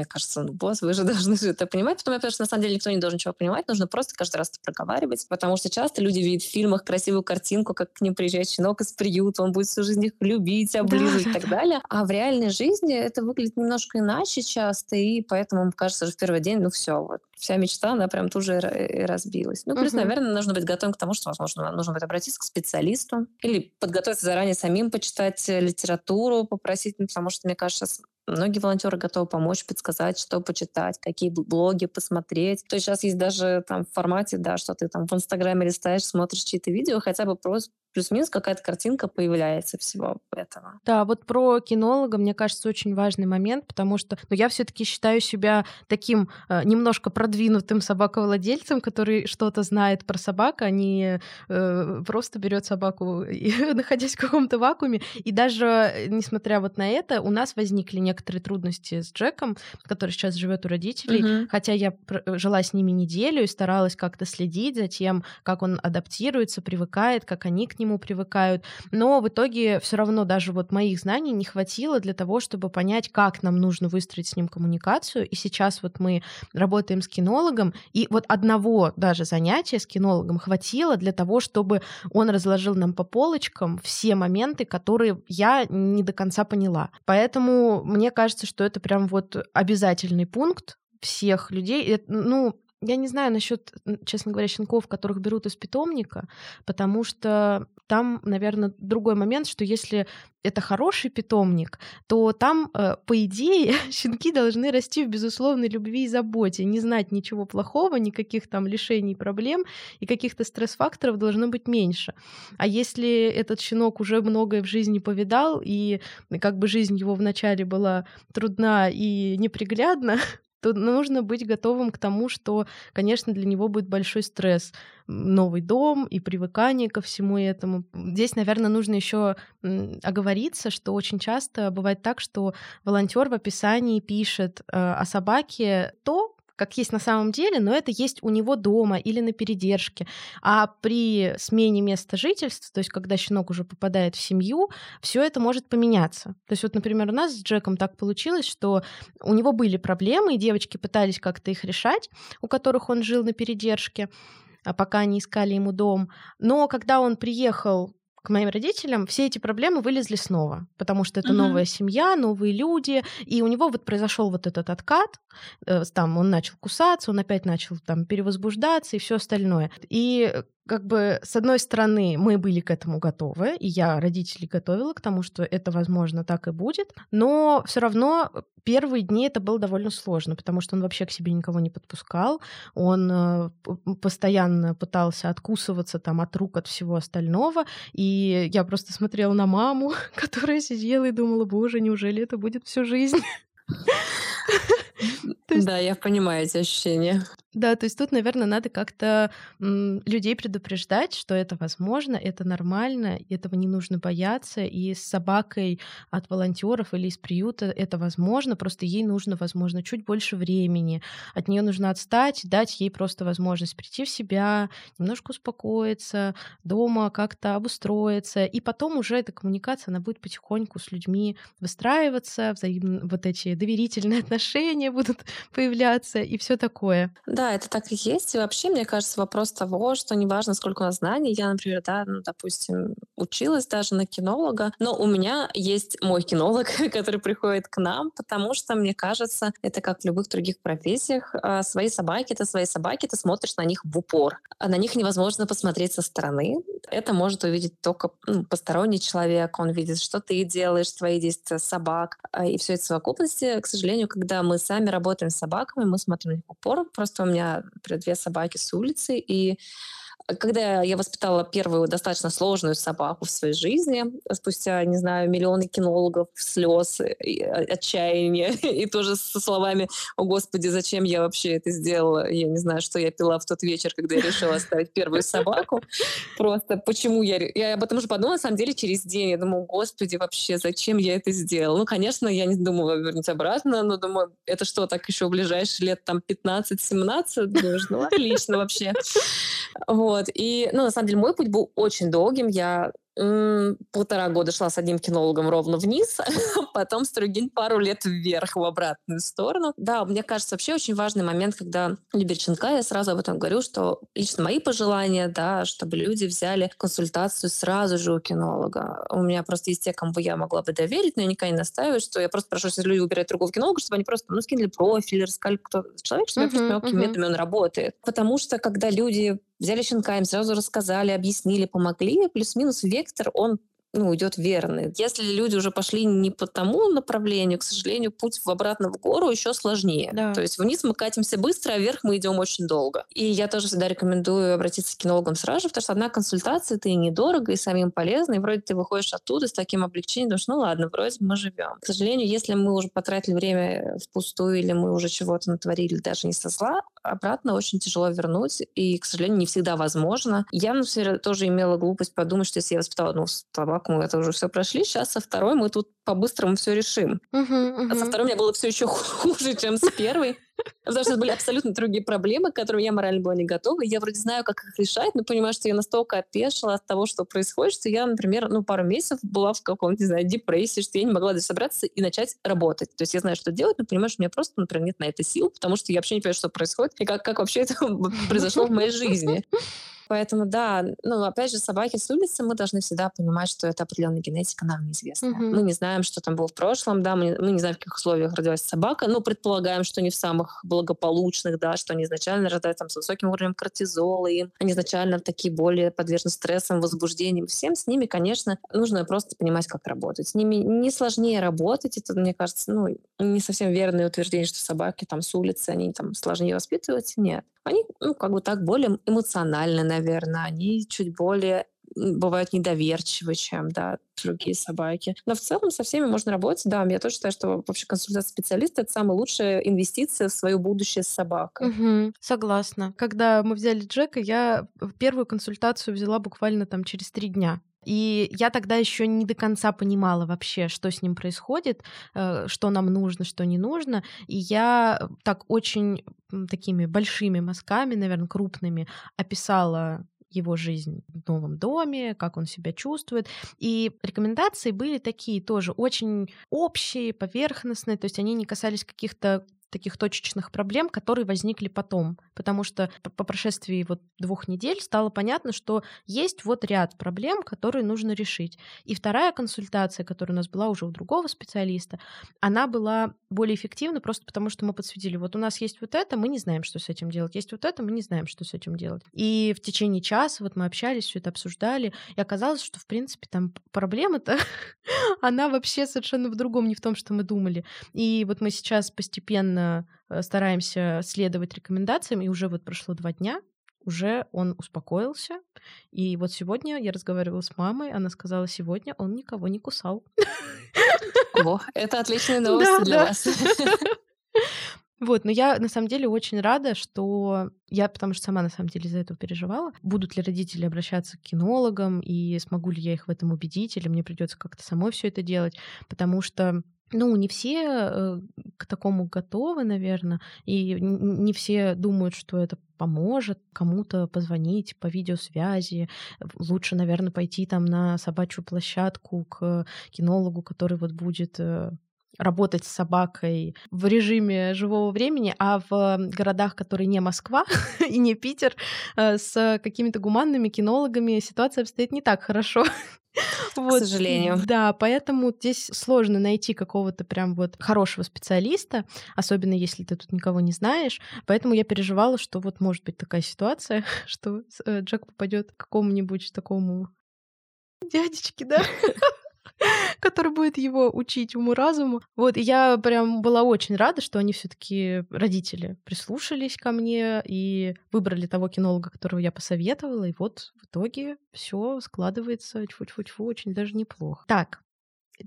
мне кажется, ну, босс, вы же должны это понимать. Потом я понимаю, что на самом деле никто не должен ничего понимать, нужно просто каждый раз это проговаривать, потому что часто люди видят в фильмах красивую картинку, как к ним приезжает щенок из приюта, он будет всю жизнь их любить, облизывать да, и так далее. А в реальной жизни это выглядит немножко иначе часто, и поэтому, мне кажется, что в первый день, ну все, вот вся мечта, она прям тут же и разбилась. Ну, плюс, угу. наверное, нужно быть готовым к тому, что, возможно, нужно будет обратиться к специалисту или подготовиться заранее самим, почитать литературу, попросить, ну, потому что, мне кажется, Многие волонтеры готовы помочь, подсказать, что почитать, какие блоги посмотреть. То есть сейчас есть даже там в формате, да, что ты там в Инстаграме листаешь, смотришь чьи-то видео, хотя бы просто плюс-минус какая-то картинка появляется всего этого. Да, вот про кинолога, мне кажется, очень важный момент, потому что ну, я все таки считаю себя таким э, немножко продвинутым собаковладельцем, который что-то знает про собак, а не э, просто берет собаку, находясь в каком-то вакууме. И даже э, несмотря вот на это, у нас возникли некоторые трудности с Джеком, который сейчас живет у родителей, mm-hmm. хотя я жила с ними неделю и старалась как-то следить за тем, как он адаптируется, привыкает, как они к нему привыкают. Но в итоге все равно даже вот моих знаний не хватило для того, чтобы понять, как нам нужно выстроить с ним коммуникацию. И сейчас вот мы работаем с кинологом, и вот одного даже занятия с кинологом хватило для того, чтобы он разложил нам по полочкам все моменты, которые я не до конца поняла. Поэтому мне кажется, что это прям вот обязательный пункт всех людей. Ну, я не знаю насчет, честно говоря, щенков, которых берут из питомника, потому что там, наверное, другой момент, что если это хороший питомник, то там, э, по идее, щенки должны расти в безусловной любви и заботе, не знать ничего плохого, никаких там лишений, проблем, и каких-то стресс-факторов должно быть меньше. А если этот щенок уже многое в жизни повидал, и как бы жизнь его вначале была трудна и неприглядна, то нужно быть готовым к тому, что, конечно, для него будет большой стресс. Новый дом и привыкание ко всему этому. Здесь, наверное, нужно еще оговориться, что очень часто бывает так, что волонтер в описании пишет э, о собаке то, как есть на самом деле, но это есть у него дома или на передержке. А при смене места жительства, то есть когда щенок уже попадает в семью, все это может поменяться. То есть вот, например, у нас с Джеком так получилось, что у него были проблемы, и девочки пытались как-то их решать, у которых он жил на передержке а пока они искали ему дом. Но когда он приехал к моим родителям, все эти проблемы вылезли снова, потому что это uh-huh. новая семья, новые люди, и у него вот произошел вот этот откат, э, там он начал кусаться, он опять начал там перевозбуждаться и все остальное. И как бы, с одной стороны, мы были к этому готовы, и я родителей готовила к тому, что это, возможно, так и будет, но все равно первые дни это было довольно сложно, потому что он вообще к себе никого не подпускал, он э, постоянно пытался откусываться там от рук, от всего остального, и я просто смотрела на маму, которая сидела и думала, боже, неужели это будет всю жизнь? Есть... Да, я понимаю эти ощущения. Да, то есть тут, наверное, надо как-то людей предупреждать, что это возможно, это нормально, этого не нужно бояться, и с собакой от волонтеров или из приюта это возможно, просто ей нужно, возможно, чуть больше времени, от нее нужно отстать, дать ей просто возможность прийти в себя, немножко успокоиться, дома как-то обустроиться, и потом уже эта коммуникация, она будет потихоньку с людьми выстраиваться, взаимно вот эти доверительные отношения будут появляться и все такое. Да, это так и есть. И вообще, мне кажется, вопрос того, что неважно, сколько у нас знаний. Я, например, да, ну, допустим, училась даже на кинолога, но у меня есть мой кинолог, который приходит к нам, потому что, мне кажется, это как в любых других профессиях. А, свои собаки — это свои собаки, ты смотришь на них в упор. А на них невозможно посмотреть со стороны. Это может увидеть только ну, посторонний человек. Он видит, что ты делаешь, твои действия собак. А, и все это в совокупности, к сожалению, когда мы сами работаем с собаками, мы смотрим в упор. Просто у меня например, две собаки с улицы, и когда я воспитала первую достаточно сложную собаку в своей жизни, спустя, не знаю, миллионы кинологов, слез, и отчаяния, и тоже со словами «О, Господи, зачем я вообще это сделала?» Я не знаю, что я пила в тот вечер, когда я решила оставить первую собаку. Просто почему я... Я об этом уже подумала, на самом деле, через день. Я думаю, Господи, вообще, зачем я это сделала? Ну, конечно, я не думала вернуть обратно, но думаю, это что, так еще в ближайшие лет там 15-17? Думаешь, ну, отлично вообще. Вот. И, ну, на самом деле, мой путь был очень долгим. Я полтора года шла с одним кинологом ровно вниз, потом с другим пару лет вверх в обратную сторону. Да, мне кажется, вообще очень важный момент, когда любят щенка, я сразу об этом говорю, что лично мои пожелания, да, чтобы люди взяли консультацию сразу же у кинолога. У меня просто есть те, кому я могла бы доверить, но я никогда не настаиваю, что я просто прошу, если люди выбирают другого кинолога, чтобы они просто ну, скинули профиль, рассказали, кто человек, чтобы uh-huh, я просто поняла, uh-huh. методами он работает. Потому что когда люди взяли щенка, им сразу рассказали, объяснили, помогли, плюс-минус вектор, он ну, идет верный. Если люди уже пошли не по тому направлению, к сожалению, путь в обратно в гору еще сложнее. Да. То есть вниз мы катимся быстро, а вверх мы идем очень долго. И я тоже всегда рекомендую обратиться к кинологам сразу, потому что одна консультация это и недорого, и самим полезно, и вроде ты выходишь оттуда с таким облегчением, думаешь, ну ладно, вроде мы живем. К сожалению, если мы уже потратили время впустую, или мы уже чего-то натворили даже не со зла, обратно очень тяжело вернуть, и, к сожалению, не всегда возможно. Я, например, тоже имела глупость подумать, что если я воспитала одну собаку, мы это уже все прошли, сейчас со второй мы тут по-быстрому все решим. Uh-huh, uh-huh. А со второй у меня было все еще хуже, чем с первой. Потому что это были абсолютно другие проблемы, к которым я морально была не готова. Я вроде знаю, как их решать, но понимаю, что я настолько опешила от того, что происходит, что я, например, ну, пару месяцев была в каком-то, не знаю, депрессии, что я не могла даже собраться и начать работать. То есть я знаю, что делать, но понимаю, что у меня просто, например, нет на это сил, потому что я вообще не понимаю, что происходит и как, как вообще это произошло в моей жизни. Поэтому, да, ну, опять же, собаки с улицы, мы должны всегда понимать, что это определенная генетика нам неизвестна. Mm-hmm. Мы не знаем, что там было в прошлом, да, мы, мы не знаем, в каких условиях родилась собака, но предполагаем, что не в самых благополучных, да, что они изначально рождаются там, с высоким уровнем кортизола, и они изначально такие более подвержены стрессам, возбуждениям. Всем с ними, конечно, нужно просто понимать, как работать. С ними не сложнее работать, это, мне кажется, ну, не совсем верное утверждение, что собаки там с улицы, они там сложнее воспитываются. Нет. Они, ну, как бы так, более эмоциональны, наверное. Они чуть более бывают недоверчивы, чем да, другие собаки. Но в целом со всеми можно работать. Да, я тоже считаю, что вообще консультация специалиста — это самая лучшая инвестиция в свое будущее с собакой. Угу, согласна. Когда мы взяли Джека, я первую консультацию взяла буквально там через три дня. И я тогда еще не до конца понимала вообще, что с ним происходит, э, что нам нужно, что не нужно. И я так очень такими большими мазками, наверное, крупными описала его жизнь в новом доме, как он себя чувствует. И рекомендации были такие тоже очень общие, поверхностные, то есть они не касались каких-то таких точечных проблем, которые возникли потом. Потому что по прошествии вот двух недель стало понятно, что есть вот ряд проблем, которые нужно решить. И вторая консультация, которая у нас была уже у другого специалиста, она была более эффективна просто потому, что мы подсветили, вот у нас есть вот это, мы не знаем, что с этим делать, есть вот это, мы не знаем, что с этим делать. И в течение часа вот мы общались, все это обсуждали, и оказалось, что, в принципе, там проблема-то, она вообще совершенно в другом, не в том, что мы думали. И вот мы сейчас постепенно активно э, стараемся следовать рекомендациям, и уже вот прошло два дня, уже он успокоился. И вот сегодня я разговаривала с мамой, она сказала, сегодня он никого не кусал. О, это отличная новость да, для вас. Вот, но я на самом деле очень рада, что я, потому что сама на самом деле из-за этого переживала, будут ли родители обращаться к кинологам, и смогу ли я их в этом убедить, или мне придется как-то самой все это делать, потому что ну, не все э, к такому готовы, наверное, и не все думают, что это поможет кому-то позвонить по видеосвязи. Лучше, наверное, пойти там на собачью площадку к кинологу, который вот будет э, работать с собакой в режиме живого времени, а в городах, которые не Москва и не Питер, э, с какими-то гуманными кинологами ситуация обстоит не так хорошо. Вот. К сожалению. Да, поэтому здесь сложно найти какого-то прям вот хорошего специалиста, особенно если ты тут никого не знаешь. Поэтому я переживала, что вот может быть такая ситуация, что э, Джек попадет к какому-нибудь такому дядечке, да? который будет его учить уму-разуму. Вот, и я прям была очень рада, что они все таки родители, прислушались ко мне и выбрали того кинолога, которого я посоветовала, и вот в итоге все складывается тьфу-тьфу-тьфу очень даже неплохо. Так,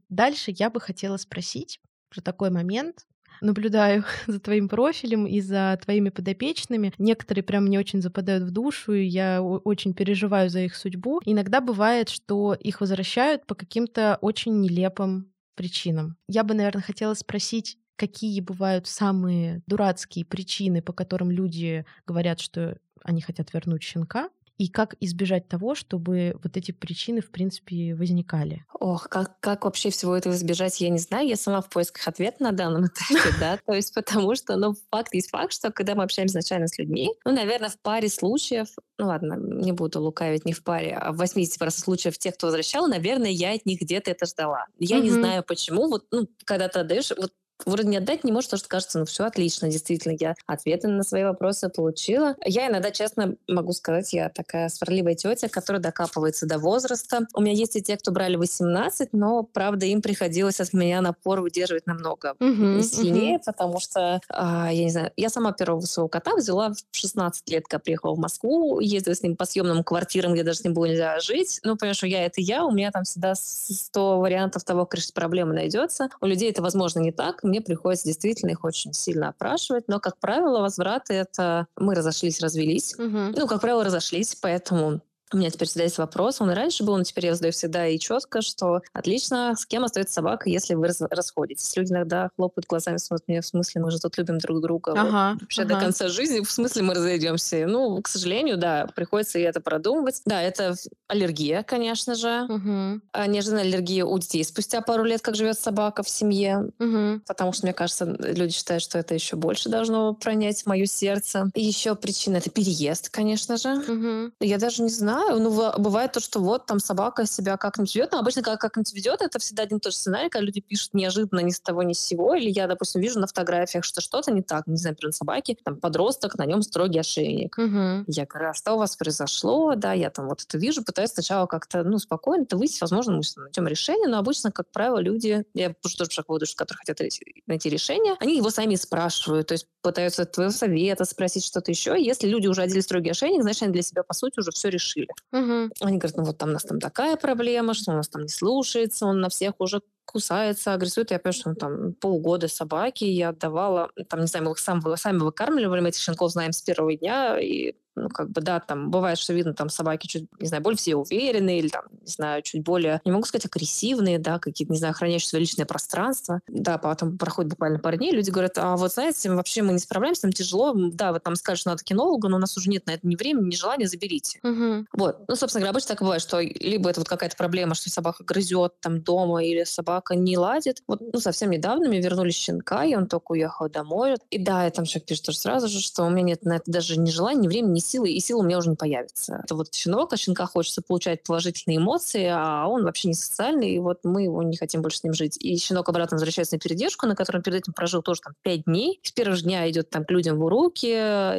дальше я бы хотела спросить про такой момент, наблюдаю за твоим профилем и за твоими подопечными. Некоторые прям мне очень западают в душу, и я очень переживаю за их судьбу. Иногда бывает, что их возвращают по каким-то очень нелепым причинам. Я бы, наверное, хотела спросить, какие бывают самые дурацкие причины, по которым люди говорят, что они хотят вернуть щенка, и как избежать того, чтобы вот эти причины, в принципе, возникали? Ох, как, как вообще всего этого избежать, я не знаю. Я сама в поисках ответа на данном этапе, да, то есть потому что, ну, факт есть факт, что когда мы общаемся изначально с людьми, ну, наверное, в паре случаев, ну, ладно, не буду лукавить, не в паре, а в 80% случаев тех, кто возвращал, наверное, я от них где-то это ждала. Я не знаю, почему. Вот, ну, когда ты отдаешь, вот вроде не отдать не может, потому что кажется, ну все отлично, действительно, я ответы на свои вопросы получила. Я иногда, честно могу сказать, я такая сварливая тетя, которая докапывается до возраста. У меня есть и те, кто брали 18, но, правда, им приходилось от меня напор выдерживать намного uh-huh, сильнее, uh-huh. потому что, а, я не знаю, я сама первого своего кота взяла в 16 лет, когда приехала в Москву, ездила с ним по съемным квартирам, где даже с ним было нельзя жить. Ну, понимаешь, что я это я, у меня там всегда 100 вариантов того, как решить проблемы найдется. У людей это, возможно, не так мне приходится действительно их очень сильно опрашивать. Но, как правило, возвраты — это мы разошлись, развелись. Угу. Ну, как правило, разошлись, поэтому у меня теперь всегда есть вопрос, он и раньше был, но теперь я задаю всегда и четко, что отлично, с кем остается собака, если вы расходитесь. Люди иногда хлопают глазами, смотрят мне, в смысле, мы же тут любим друг друга. Ага, вот, вообще ага. до конца жизни, в смысле мы разойдемся. Ну, к сожалению, да, приходится и это продумывать. Да, это аллергия, конечно же. Угу. А неожиданная аллергия у детей спустя пару лет, как живет собака в семье. Угу. Потому что, мне кажется, люди считают, что это еще больше должно пронять мое сердце. И еще причина — это переезд, конечно же. Угу. Я даже не знаю, знаю. Ну, бывает то, что вот там собака себя как-нибудь ведет. Но обычно, как как-нибудь ведет, это всегда один и тот же сценарий, когда люди пишут неожиданно ни с того ни с сего. Или я, допустим, вижу на фотографиях, что что-то не так. Не знаю, например, собаки, там подросток, на нем строгий ошейник. Угу. Я говорю, а что у вас произошло? Да, я там вот это вижу, пытаюсь сначала как-то, ну, спокойно это выяснить. Возможно, мы найдем решение, но обычно, как правило, люди, я уже тоже по поводу, которые хотят найти решение, они его сами спрашивают, то есть пытаются твоего совета спросить что-то еще. Если люди уже одели строгий ошейник, значит, они для себя, по сути, уже все решили. Угу. Они говорят, ну вот там у нас там такая проблема, что у нас там не слушается, он на всех уже кусается, агрессует. Я понимаю, что он там полгода собаки, я отдавала, там, не знаю, мы их сам, сами выкармливали, мы этих щенков знаем с первого дня, и ну, как бы, да, там бывает, что видно, там собаки чуть, не знаю, более все уверенные или там, не знаю, чуть более, не могу сказать, агрессивные, да, какие-то, не знаю, хранящие свое личное пространство. Да, потом проходит буквально пару дней, люди говорят, а вот, знаете, вообще мы не справляемся, нам тяжело, да, вот там скажешь, что надо кинологу, но у нас уже нет на это ни времени, ни желания, заберите. Угу. Вот. Ну, собственно говоря, обычно так бывает, что либо это вот какая-то проблема, что собака грызет там дома, или собака не ладит. Вот, ну, совсем недавно мне вернули щенка, и он только уехал домой. И да, я там человек пишет тоже сразу же, что у меня нет на это даже ни желания, ни времени, ни силы, и силы у меня уже не появится. Это вот щенок, а щенка хочется получать положительные эмоции, а он вообще не социальный, и вот мы его не хотим больше с ним жить. И щенок обратно возвращается на передержку, на котором перед этим прожил тоже там пять дней. С первого же дня идет там к людям в уроки,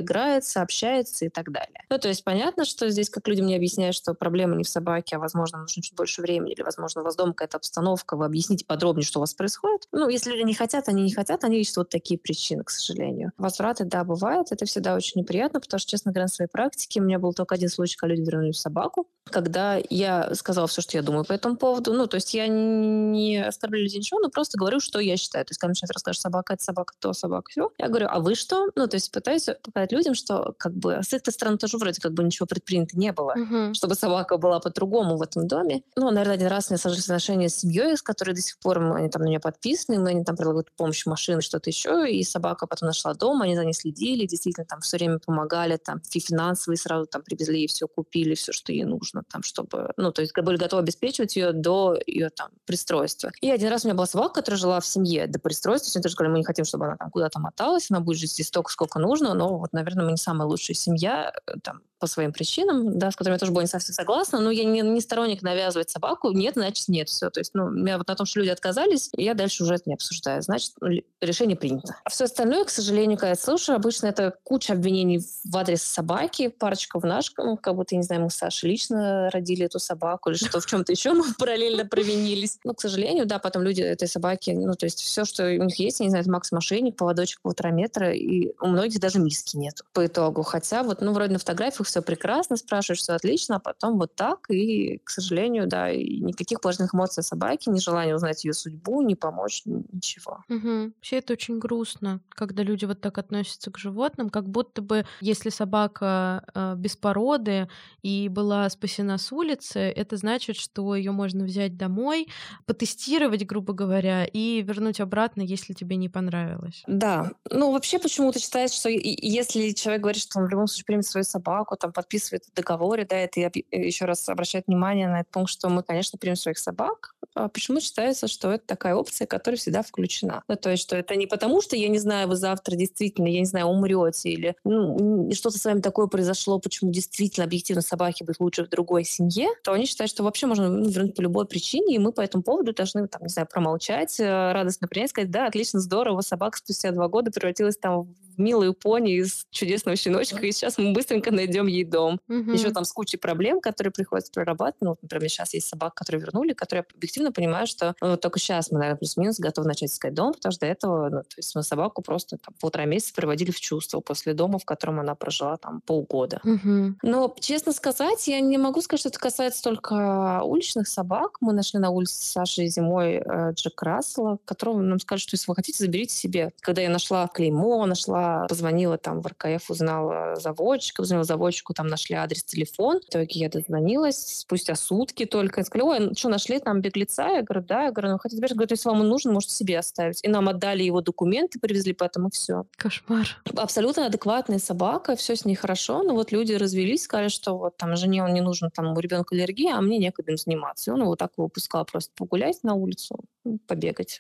играется, общается и так далее. Ну, то есть понятно, что здесь, как люди мне объясняют, что проблема не в собаке, а, возможно, нужно чуть больше времени, или, возможно, у вас дома какая-то обстановка, вы объясните подробнее, что у вас происходит. Ну, если люди не хотят, они не хотят, они ищут вот такие причины, к сожалению. Возвраты, да, бывают, это всегда очень неприятно, потому что, честно говоря, своей практике у меня был только один случай, когда люди вернули собаку, когда я сказала все, что я думаю по этому поводу. Ну, то есть я не оскорбляю людей ничего, но просто говорю, что я считаю. То есть, когда начинают рассказывать, собака, это собака, то собака, все. Я говорю, а вы что? Ну, то есть пытаюсь показать людям, что как бы с их стороны тоже вроде как бы ничего предпринято не было, угу. чтобы собака была по-другому в этом доме. Ну, наверное, один раз мне сложились отношения с семьей, с которой до сих пор они там на меня подписаны, мы они там предлагают помощь машины, что-то еще, и собака потом нашла дом, они за ней следили, действительно там все время помогали, там финансовые сразу там привезли и все купили, все, что ей нужно, там, чтобы, ну, то есть были готовы обеспечивать ее до ее там пристройства. И один раз у меня была собака, которая жила в семье до пристройства, все тоже сказали, мы не хотим, чтобы она там куда-то моталась, она будет жить здесь столько, сколько нужно, но вот, наверное, мы не самая лучшая семья, э, там, по своим причинам, да, с которыми я тоже была не совсем согласна, но я не, не сторонник навязывать собаку, нет, значит нет, все. То есть, ну, меня вот на том, что люди отказались, я дальше уже это не обсуждаю. Значит, ну, решение принято. А все остальное, к сожалению, когда я слушаю, обычно это куча обвинений в адрес собаки, парочка в наш, ну, как будто, не знаю, мы с Сашей лично родили эту собаку или что в чем-то еще мы параллельно провинились. Но, к сожалению, да, потом люди этой собаки, ну, то есть все, что у них есть, я не знаю, это Макс Мошенник, поводочек полтора метра, и у многих даже миски нет по итогу. Хотя вот, ну, вроде на фотографиях все прекрасно, спрашиваешь, все отлично, а потом вот так, и, к сожалению, да, и никаких положительных эмоций собаки, ни желания узнать ее судьбу, ни помочь, ничего. Угу. Вообще это очень грустно, когда люди вот так относятся к животным, как будто бы, если собака э, без породы и была спасена с улицы, это значит, что ее можно взять домой, потестировать, грубо говоря, и вернуть обратно, если тебе не понравилось. Да. Ну, вообще почему-то считается, что если человек говорит, что он в любом случае примет свою собаку, собаку, там подписывает в договоре, да, это еще раз обращает внимание на этот пункт, что мы, конечно, примем своих собак. А почему считается, что это такая опция, которая всегда включена? Ну, то есть, что это не потому, что, я не знаю, вы завтра действительно, я не знаю, умрете или ну, что-то с вами такое произошло, почему действительно объективно собаке быть лучше в другой семье, то они считают, что вообще можно ну, вернуть по любой причине, и мы по этому поводу должны, там, не знаю, промолчать, э, радостно принять, сказать, да, отлично, здорово, собака спустя два года превратилась там милую пони из чудесного щеночка, и сейчас мы быстренько найдем ей дом. Угу. Еще там с кучей проблем, которые приходится прорабатывать. Ну, например, сейчас есть собак, которые вернули, которые объективно понимают, что ну, только сейчас мы, наверное, плюс-минус готовы начать искать дом, потому что до этого, ну, то есть мы собаку просто там, полтора месяца приводили в чувство после дома, в котором она прожила там полгода. Угу. Но, честно сказать, я не могу сказать, что это касается только уличных собак. Мы нашли на улице Саши зимой э, Джек Рассела, которого нам сказали, что если вы хотите, заберите себе. Когда я нашла клеймо, нашла позвонила там в РКФ, узнала заводчика, позвонила заводчику, там нашли адрес, телефон. В итоге я дозвонилась спустя сутки только. И сказали, ой, что, нашли там беглеца? Я говорю, да. Я говорю, ну хотите, говорю, если вам он нужен, можете себе оставить. И нам отдали его документы, привезли, поэтому все. Кошмар. Абсолютно адекватная собака, все с ней хорошо, но вот люди развелись, сказали, что вот там жене он не нужен, там у ребенка аллергия, а мне некогда им заниматься. И он его так выпускал просто погулять на улицу, побегать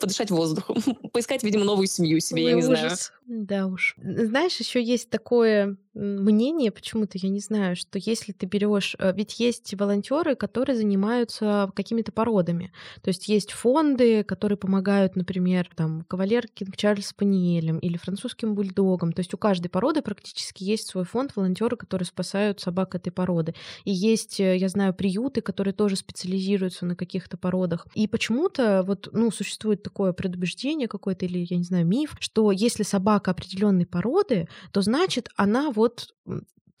подышать воздухом, поискать, видимо, новую семью себе, Ой, я не ужас. знаю. Да уж. Знаешь, еще есть такое мнение, почему-то я не знаю, что если ты берешь, э, ведь есть волонтеры, которые занимаются какими-то породами, то есть есть фонды, которые помогают, например, там кавалер Кинг Чарльз Спаниелем или французским бульдогом, то есть у каждой породы практически есть свой фонд волонтеры, которые спасают собак этой породы, и есть, э, я знаю, приюты, которые тоже специализируются на каких-то породах, и почему-то вот ну существует такое предубеждение какое-то или я не знаю миф, что если собака определенной породы, то значит она вот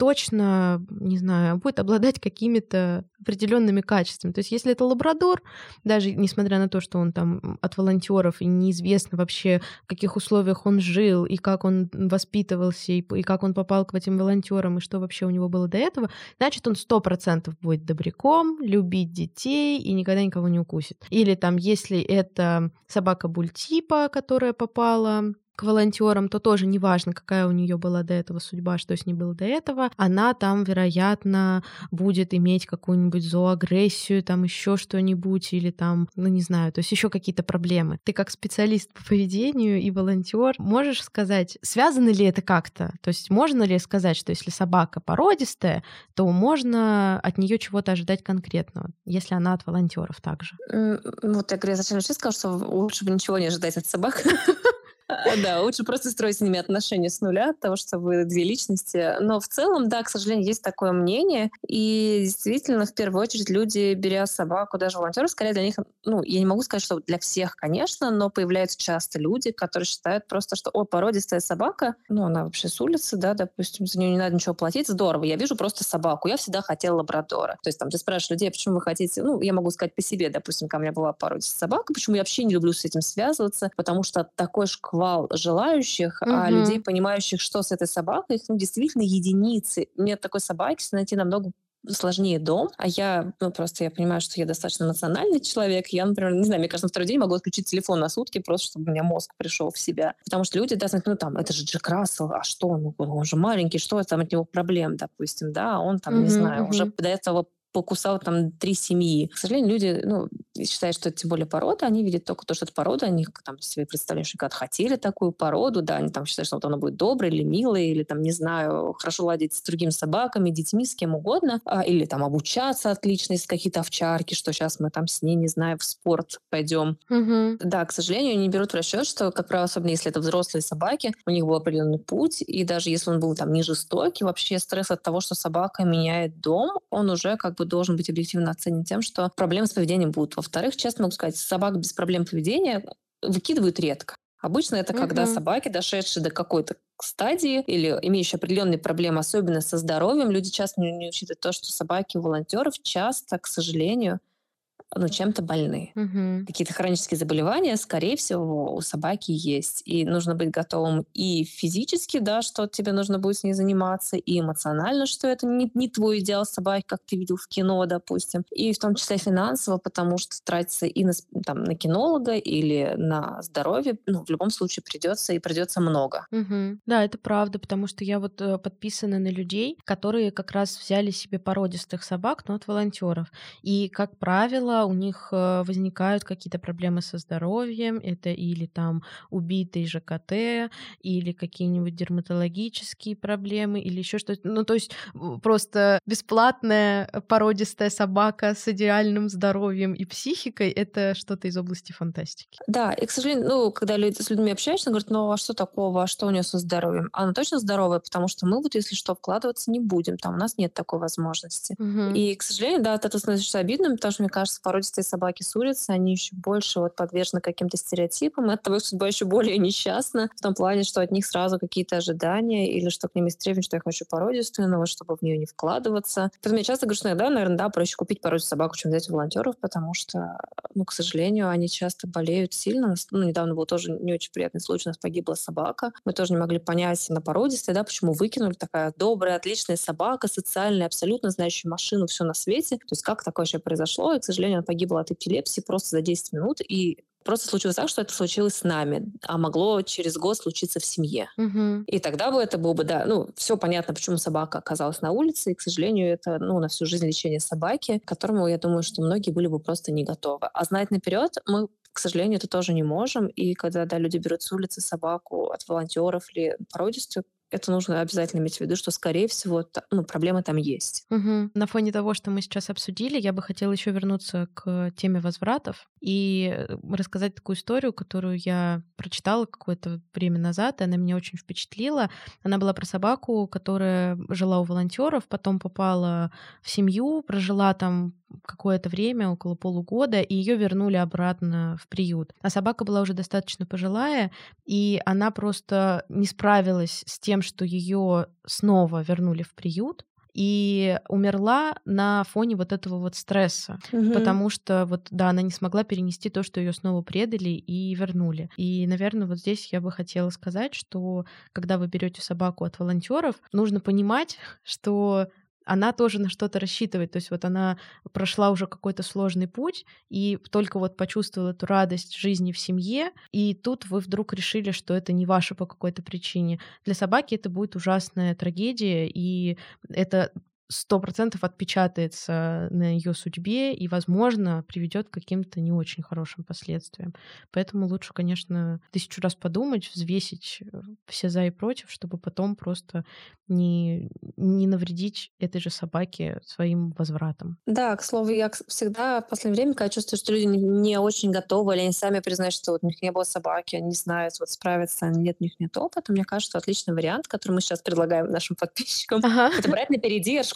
точно, не знаю, будет обладать какими-то определенными качествами. То есть, если это лабрадор, даже несмотря на то, что он там от волонтеров и неизвестно вообще, в каких условиях он жил, и как он воспитывался, и, и как он попал к этим волонтерам, и что вообще у него было до этого, значит, он сто процентов будет добряком, любить детей и никогда никого не укусит. Или там, если это собака бультипа, которая попала к волонтерам, то тоже неважно, какая у нее была до этого судьба, что с ней было до этого, она там, вероятно, будет иметь какую-нибудь зооагрессию, там еще что-нибудь, или там, ну не знаю, то есть еще какие-то проблемы. Ты как специалист по поведению и волонтер можешь сказать, связано ли это как-то? То есть можно ли сказать, что если собака породистая, то можно от нее чего-то ожидать конкретного, если она от волонтеров также? Вот я говорю, зачем вообще сказал, что лучше бы ничего не ожидать от собак. Да, лучше просто строить с ними отношения с нуля, того, что вы две личности. Но в целом, да, к сожалению, есть такое мнение. И действительно, в первую очередь, люди, беря собаку, даже волонтеры, скорее для них, ну, я не могу сказать, что для всех, конечно, но появляются часто люди, которые считают просто, что, о, породистая собака, ну, она вообще с улицы, да, допустим, за нее не надо ничего платить, здорово, я вижу просто собаку, я всегда хотела лабрадора. То есть там ты спрашиваешь людей, почему вы хотите, ну, я могу сказать по себе, допустим, ко мне была породистая собака, почему я вообще не люблю с этим связываться, потому что такой шквал шквал желающих, угу. а людей, понимающих, что с этой собакой, их ну, действительно единицы. Мне такой собаки найти намного сложнее дом, а я, ну, просто я понимаю, что я достаточно эмоциональный человек, я, например, не знаю, мне кажется, на второй день могу отключить телефон на сутки, просто чтобы у меня мозг пришел в себя. Потому что люди, да, ну, там, это же Джек Рассел, а что, ну, он же маленький, что там от него проблем, допустим, да, он там, mm-hmm, не знаю, mm-hmm. уже до этого покусал там три семьи. К сожалению, люди ну, считают, что это тем более порода, они видят только то, что это порода, они там себе представляют, что когда хотели такую породу, да, они там считают, что вот она будет доброй или милой, или там, не знаю, хорошо ладить с другими собаками, детьми, с кем угодно, а, или там обучаться отлично, если какие-то овчарки, что сейчас мы там с ней, не знаю, в спорт пойдем. Угу. Да, к сожалению, они берут в расчет, что, как правило, особенно если это взрослые собаки, у них был определенный путь, и даже если он был там не жестокий, вообще стресс от того, что собака меняет дом, он уже как бы должен быть объективно оценен тем, что проблемы с поведением будут. Во-вторых, честно могу сказать, собак без проблем поведения выкидывают редко. Обычно это угу. когда собаки, дошедшие до какой-то стадии или имеющие определенные проблемы, особенно со здоровьем, люди часто не, не учитывают то, что собаки волонтеров часто, к сожалению, ну, чем-то больны. Мгм. Какие-то хронические заболевания, скорее всего, у собаки есть. И нужно быть готовым и физически, да, что тебе нужно будет с ней заниматься, и эмоционально, что это не, не твой идеал собаки, как ты видел в кино, допустим. И в том числе финансово, потому что тратиться и на, там, на кинолога или на здоровье, ну, в любом случае придется и придется много. Мгм. Да, это правда, потому что я вот э, подписана на людей, которые как раз взяли себе породистых собак, но от волонтеров. И, как правило, у них э, возникают какие-то проблемы со здоровьем. Это или там убитый ЖКТ, или какие-нибудь дерматологические проблемы, или еще что-то. Ну, то есть просто бесплатная породистая собака с идеальным здоровьем и психикой — это что-то из области фантастики. Да, и, к сожалению, ну, когда люди, с людьми общаешься, говорят, ну, а что такого, а что у нее со здоровьем? Она точно здоровая, потому что мы вот, если что, вкладываться не будем, там у нас нет такой возможности. Мгм. И, к сожалению, да, этого становится обидным, потому что, мне кажется, породистые собаки с улицы, они еще больше вот подвержены каким-то стереотипам, от того их судьба еще более несчастна, в том плане, что от них сразу какие-то ожидания, или что к ним есть требования, что я хочу породистую, но вот чтобы в нее не вкладываться. Поэтому я часто говорю, что иногда, наверное, да, проще купить породистую собаку, чем взять у волонтеров, потому что, ну, к сожалению, они часто болеют сильно. Ну, недавно был тоже не очень приятный случай, у нас погибла собака. Мы тоже не могли понять на породистой, да, почему выкинули такая добрая, отличная собака, социальная, абсолютно знающая машину, все на свете. То есть как такое вообще произошло? И, к сожалению, она погибла от эпилепсии просто за 10 минут. И просто случилось так, что это случилось с нами, а могло через год случиться в семье. Мгм. И тогда бы это было бы, да, ну, все понятно, почему собака оказалась на улице, и, к сожалению, это, ну, на всю жизнь лечение собаки, к которому, я думаю, что многие были бы просто не готовы. А знать наперед мы к сожалению, это тоже не можем. И когда да, люди берут с улицы собаку от волонтеров или породистую, это нужно обязательно иметь в виду, что, скорее всего, ну, проблема там есть. Мгм. На фоне того, что мы сейчас обсудили, я бы хотела еще вернуться к теме возвратов и э, рассказать такую историю, которую я прочитала какое-то время назад, и она меня очень впечатлила. Она была про собаку, которая жила у волонтеров, потом попала в семью, прожила там какое-то время, около полугода, и ее вернули обратно в приют. А собака была уже достаточно пожилая, и она просто не справилась с тем, что ее снова вернули в приют, и умерла на фоне вот этого вот стресса, потому что вот да, она не смогла перенести то, что ее снова предали и вернули. И, наверное, вот здесь я бы хотела сказать, что когда вы берете собаку от волонтеров, нужно понимать, что она тоже на что-то рассчитывает. То есть вот она прошла уже какой-то сложный путь и только вот почувствовала эту радость жизни в семье, и тут вы вдруг решили, что это не ваше по какой-то причине. Для собаки это будет ужасная трагедия, и это сто процентов отпечатается на ее судьбе и, возможно, приведет к каким-то не очень хорошим последствиям. Поэтому лучше, конечно, тысячу раз подумать, взвесить э, все за и против, чтобы потом просто не, не навредить этой же собаке своим возвратом. Да, к слову, я всегда в последнее время, когда чувствую, что люди не очень готовы, или они сами признают, что вот у них не было собаки, они не знают, вот справиться, нет, у них нет опыта, мне кажется, отличный вариант, который мы сейчас предлагаем нашим подписчикам, Ага. это брать на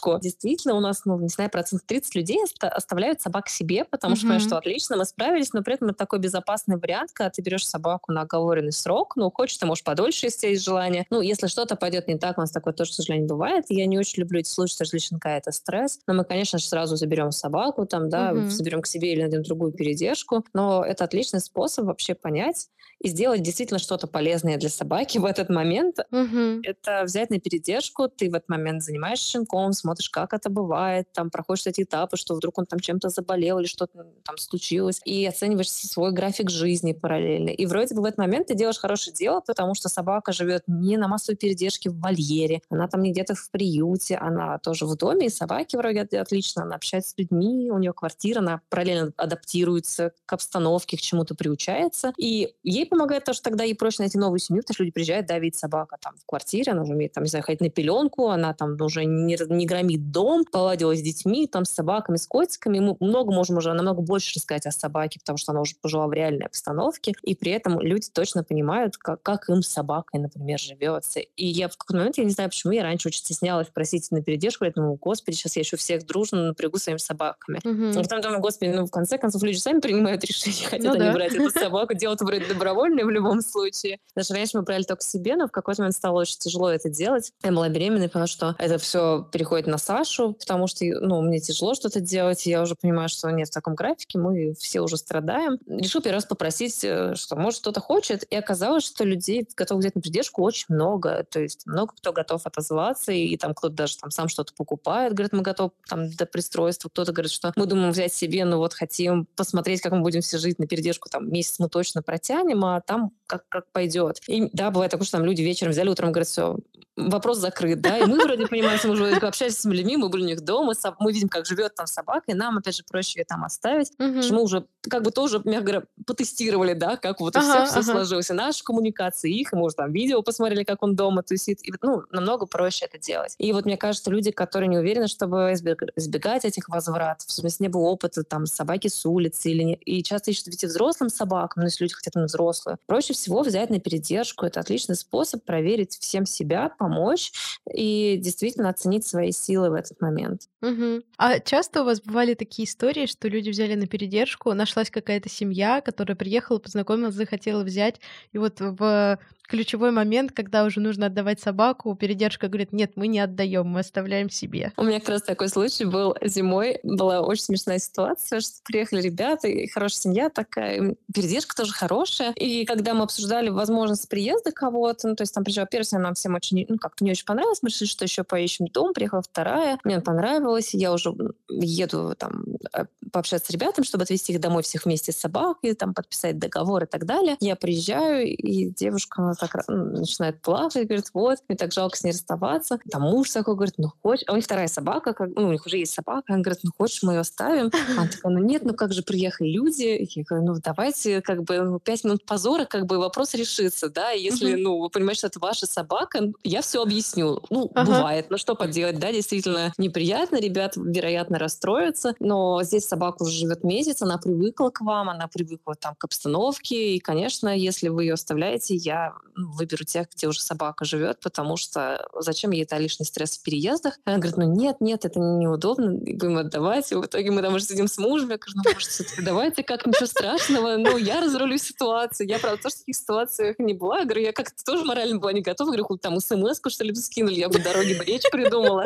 передержку. Действительно, у нас, ну, не знаю, процент 30 людей оста- оставляют собак себе, потому что Мгм. что отлично, мы справились, но при этом это такой безопасный вариант, когда ты берешь собаку на оговоренный срок, ну, хочешь, ты можешь подольше, если есть желание. Ну, если что-то пойдет не так, у нас такое тоже, к сожалению, бывает. Я не очень люблю эти случаи, что для щенка это стресс. Но мы, конечно же, сразу заберем собаку, там, да, Мгм. заберем к себе или найдем другую передержку. Но это отличный способ вообще понять и сделать действительно что-то полезное для собаки в этот момент, Мгм. это взять на передержку, ты в этот момент занимаешься щенком, смотришь, как это бывает, там проходишь эти этапы, что вдруг он там чем-то заболел или что-то там случилось, и оцениваешь свой график жизни параллельно. И вроде бы в этот момент ты делаешь хорошее дело, потому что собака живет не на массовой передержке в вольере, она там не где-то в приюте, она тоже в доме, и собаки вроде от- отлично, она общается с людьми, у нее квартира, она параллельно адаптируется к обстановке, к чему-то приучается, и ей помогает то, что тогда ей проще найти новую семью, потому что люди приезжают, да, видит собака там в квартире, она уже умеет, там, не знаю, ходить на пеленку, она там уже не, не громит дом, поладила с детьми, там, с собаками, с котиками. Мы много можем уже намного больше рассказать о собаке, потому что она уже пожила в реальной обстановке, и при этом люди точно понимают, как, как им с собакой, например, живется. И я в какой-то момент, я не знаю почему, я раньше очень стеснялась просить на передержку, я думаю, господи, сейчас я еще всех дружно напрягу своими собаками. Мгм. А потом думаю, господи, ну, в конце концов, люди сами принимают решение, хотят Ну они да. брать эту собаку, делать вроде добровольно в любом случае. Даже раньше мы брали только себе, но в какой-то момент стало очень тяжело это делать. Я была беременна и поняла, что это все переходит на на Сашу, потому что, ну, мне тяжело что-то делать, я уже понимаю, что нет в таком графике, мы все уже страдаем. Решил первый раз попросить, э, что, может, кто-то хочет, и оказалось, что людей готовы взять на поддержку очень много, то есть много кто готов отозваться, и, и там кто-то даже там сам что-то покупает, говорит, мы готовы там до пристройства, кто-то говорит, что мы думаем взять себе, но вот хотим посмотреть, как мы будем все жить на передержку, там месяц мы точно протянем, а там как, как пойдет. И да, бывает такое, что там люди вечером взяли, утром говорят, все, вопрос закрыт, да, и мы вроде понимаем, что мы уже общались с людьми, мы были у них дома, мы видим, как живет там собака, и нам, опять же, проще ее там оставить, угу. что мы уже как бы тоже, мягко говоря, потестировали, да, как вот ага, все, все ага. сложилось, и наша коммуникация, их, и, может, там видео посмотрели, как он дома тусит, и, ну, намного проще это делать. И вот мне кажется, люди, которые не уверены, чтобы избегать этих возвратов, в смысле, не было опыта там собаки с улицы, или не... и часто ищут ведь и взрослым собакам, но если люди хотят на взрослую, проще всего взять на передержку, это отличный способ проверить всем себя, помочь и действительно оценить свои силы в этот момент. Угу. А часто у вас бывали такие истории, что люди взяли на передержку, нашлась какая-то семья, которая приехала, познакомилась, захотела взять, и вот в ключевой момент, когда уже нужно отдавать собаку, передержка говорит, нет, мы не отдаем, мы оставляем себе. У меня как раз такой случай был зимой. Была очень смешная ситуация, что приехали ребята, и хорошая семья такая, передержка тоже хорошая. И когда мы обсуждали возможность приезда кого-то, ну, то есть там приезжала первая, нам всем очень, ну, как-то не очень понравилось, мы решили, что еще поищем дом, приехала вторая, мне понравилось, я уже еду там э, пообщаться с ребятами, чтобы отвезти их домой всех вместе с собакой, там подписать договор и так далее. Я приезжаю, и девушка так ну, начинает плакать, говорит, вот, мне так жалко с ней расставаться. Там муж такой говорит, ну хочешь, а у них вторая собака, как, ну у них уже есть собака, он говорит, ну хочешь, мы ее оставим? А она такая, ну нет, ну как же приехали люди? Я говорю, ну давайте как бы ну, пять минут позора, как бы вопрос решится, да, если, ну, вы понимаете, что это ваша собака, я все объясню. Ну, ага. бывает, ну что поделать, да, действительно неприятно, ребят, вероятно, расстроятся, но здесь собака уже живет месяц, она привыкла к вам, она привыкла там к обстановке, и, конечно, если вы ее оставляете, я выберу тех, где уже собака живет, потому что зачем ей это лишний стресс в переездах? Она говорит, ну нет, нет, это неудобно, будем отдавать. И в итоге мы там уже сидим с мужем, я говорю, ну может, давайте, как ничего страшного, ну я разрулю ситуацию. Я, правда, тоже в таких ситуациях не была. Я говорю, я как-то тоже морально была не готова. Я говорю, там смс-ку, что ли, скинули, я бы дороги бы речь придумала.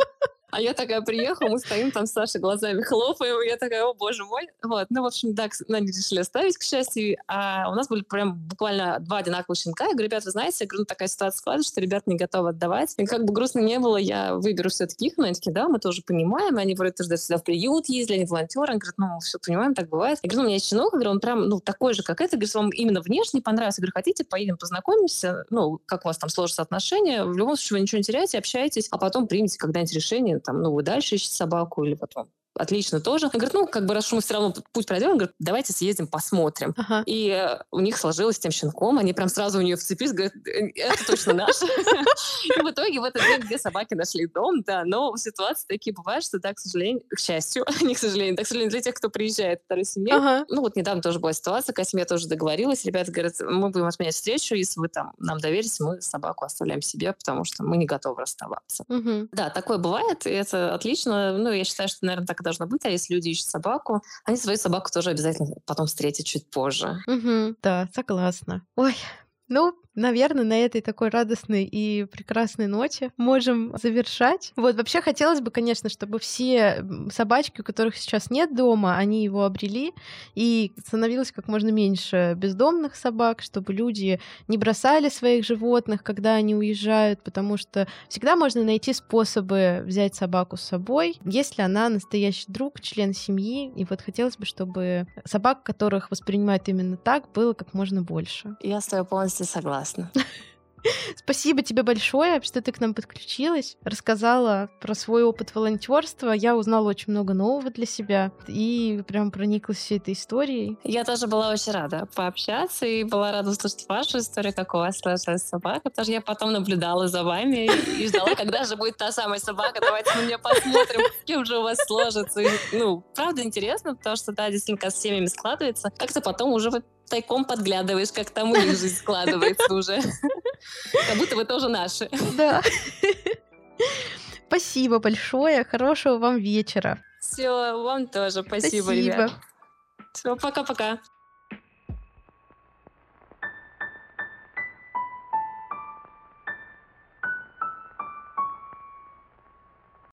А я такая приехала, мы стоим там с Сашей глазами хлопаем, и я такая, о боже мой. Вот, ну, в общем, да, они решили оставить, к счастью. А у нас были прям буквально два одинаковых щенка. Я говорю, ребят, вы знаете, я говорю, ну, такая ситуация складывается, что ребят не готовы отдавать. И как бы грустно не было, я выберу все-таки их, но они такие, да, мы тоже понимаем. И они вроде тоже сюда в приют ездили, они волонтеры. Они говорят, ну, все понимаем, так бывает. Я говорю, ну, у меня есть щенок, говорю, он прям, ну, такой же, как это. Я говорю, вам именно внешне понравился. Я говорю, хотите, поедем, познакомимся, ну, как у вас там сложатся отношения. В любом случае вы ничего не теряете, общаетесь, а потом примите когда-нибудь решение, там, ну, вы дальше ищет собаку или потом отлично тоже. Он говорит, ну, как бы, раз уж мы все равно путь пройдем, говорит, давайте съездим, посмотрим. Ага. И э, у них сложилось с тем щенком, они прям сразу у нее вцепились, говорят, «Э, это точно наш. И в итоге в этот день две собаки нашли дом, да, но ситуации такие бывают, что, да, к сожалению, к счастью, не к сожалению, так, к сожалению, для тех, кто приезжает в второй семье. Ну, вот недавно тоже была ситуация, когда семья тоже договорилась, ребята говорят, мы будем отменять встречу, если вы там нам доверитесь, мы собаку оставляем себе, потому что мы не готовы расставаться. Да, такое бывает, и это отлично. Ну, я считаю, что, наверное, так и должно быть, а если люди ищут собаку, они свою собаку тоже обязательно потом встретят чуть позже. Угу, да, согласна. Ой, ну, наверное, на этой такой радостной и прекрасной ноте можем завершать. Вот, вообще хотелось бы, конечно, чтобы все собачки, у которых сейчас нет дома, они его обрели, и становилось как можно меньше бездомных собак, чтобы люди не бросали своих животных, когда они уезжают, потому что всегда можно найти способы взять собаку с собой, если она настоящий друг, член семьи, и вот хотелось бы, чтобы собак, которых воспринимают именно так, было как можно больше. Я с тобой полностью согласна Прекрасно. Спасибо тебе большое, что ты к нам подключилась, рассказала про свой опыт волонтерства. Я узнала очень много нового для себя и прям прониклась всей этой историей. Я тоже была очень рада пообщаться и была рада услышать вашу историю, как у вас сложилась собака, потому что я потом наблюдала за вами и ждала, когда же будет та самая собака. Давайте на нее посмотрим, кем же у вас сложится. И, ну, правда интересно, потому что, да, действительно, с семьями складывается. Как-то потом уже вот тайком подглядываешь, как там у них жизнь складывается уже. Как будто вы тоже наши. Да. Спасибо большое. Хорошего вам вечера. Все, вам тоже. Спасибо, Спасибо. ребят. Все, пока-пока.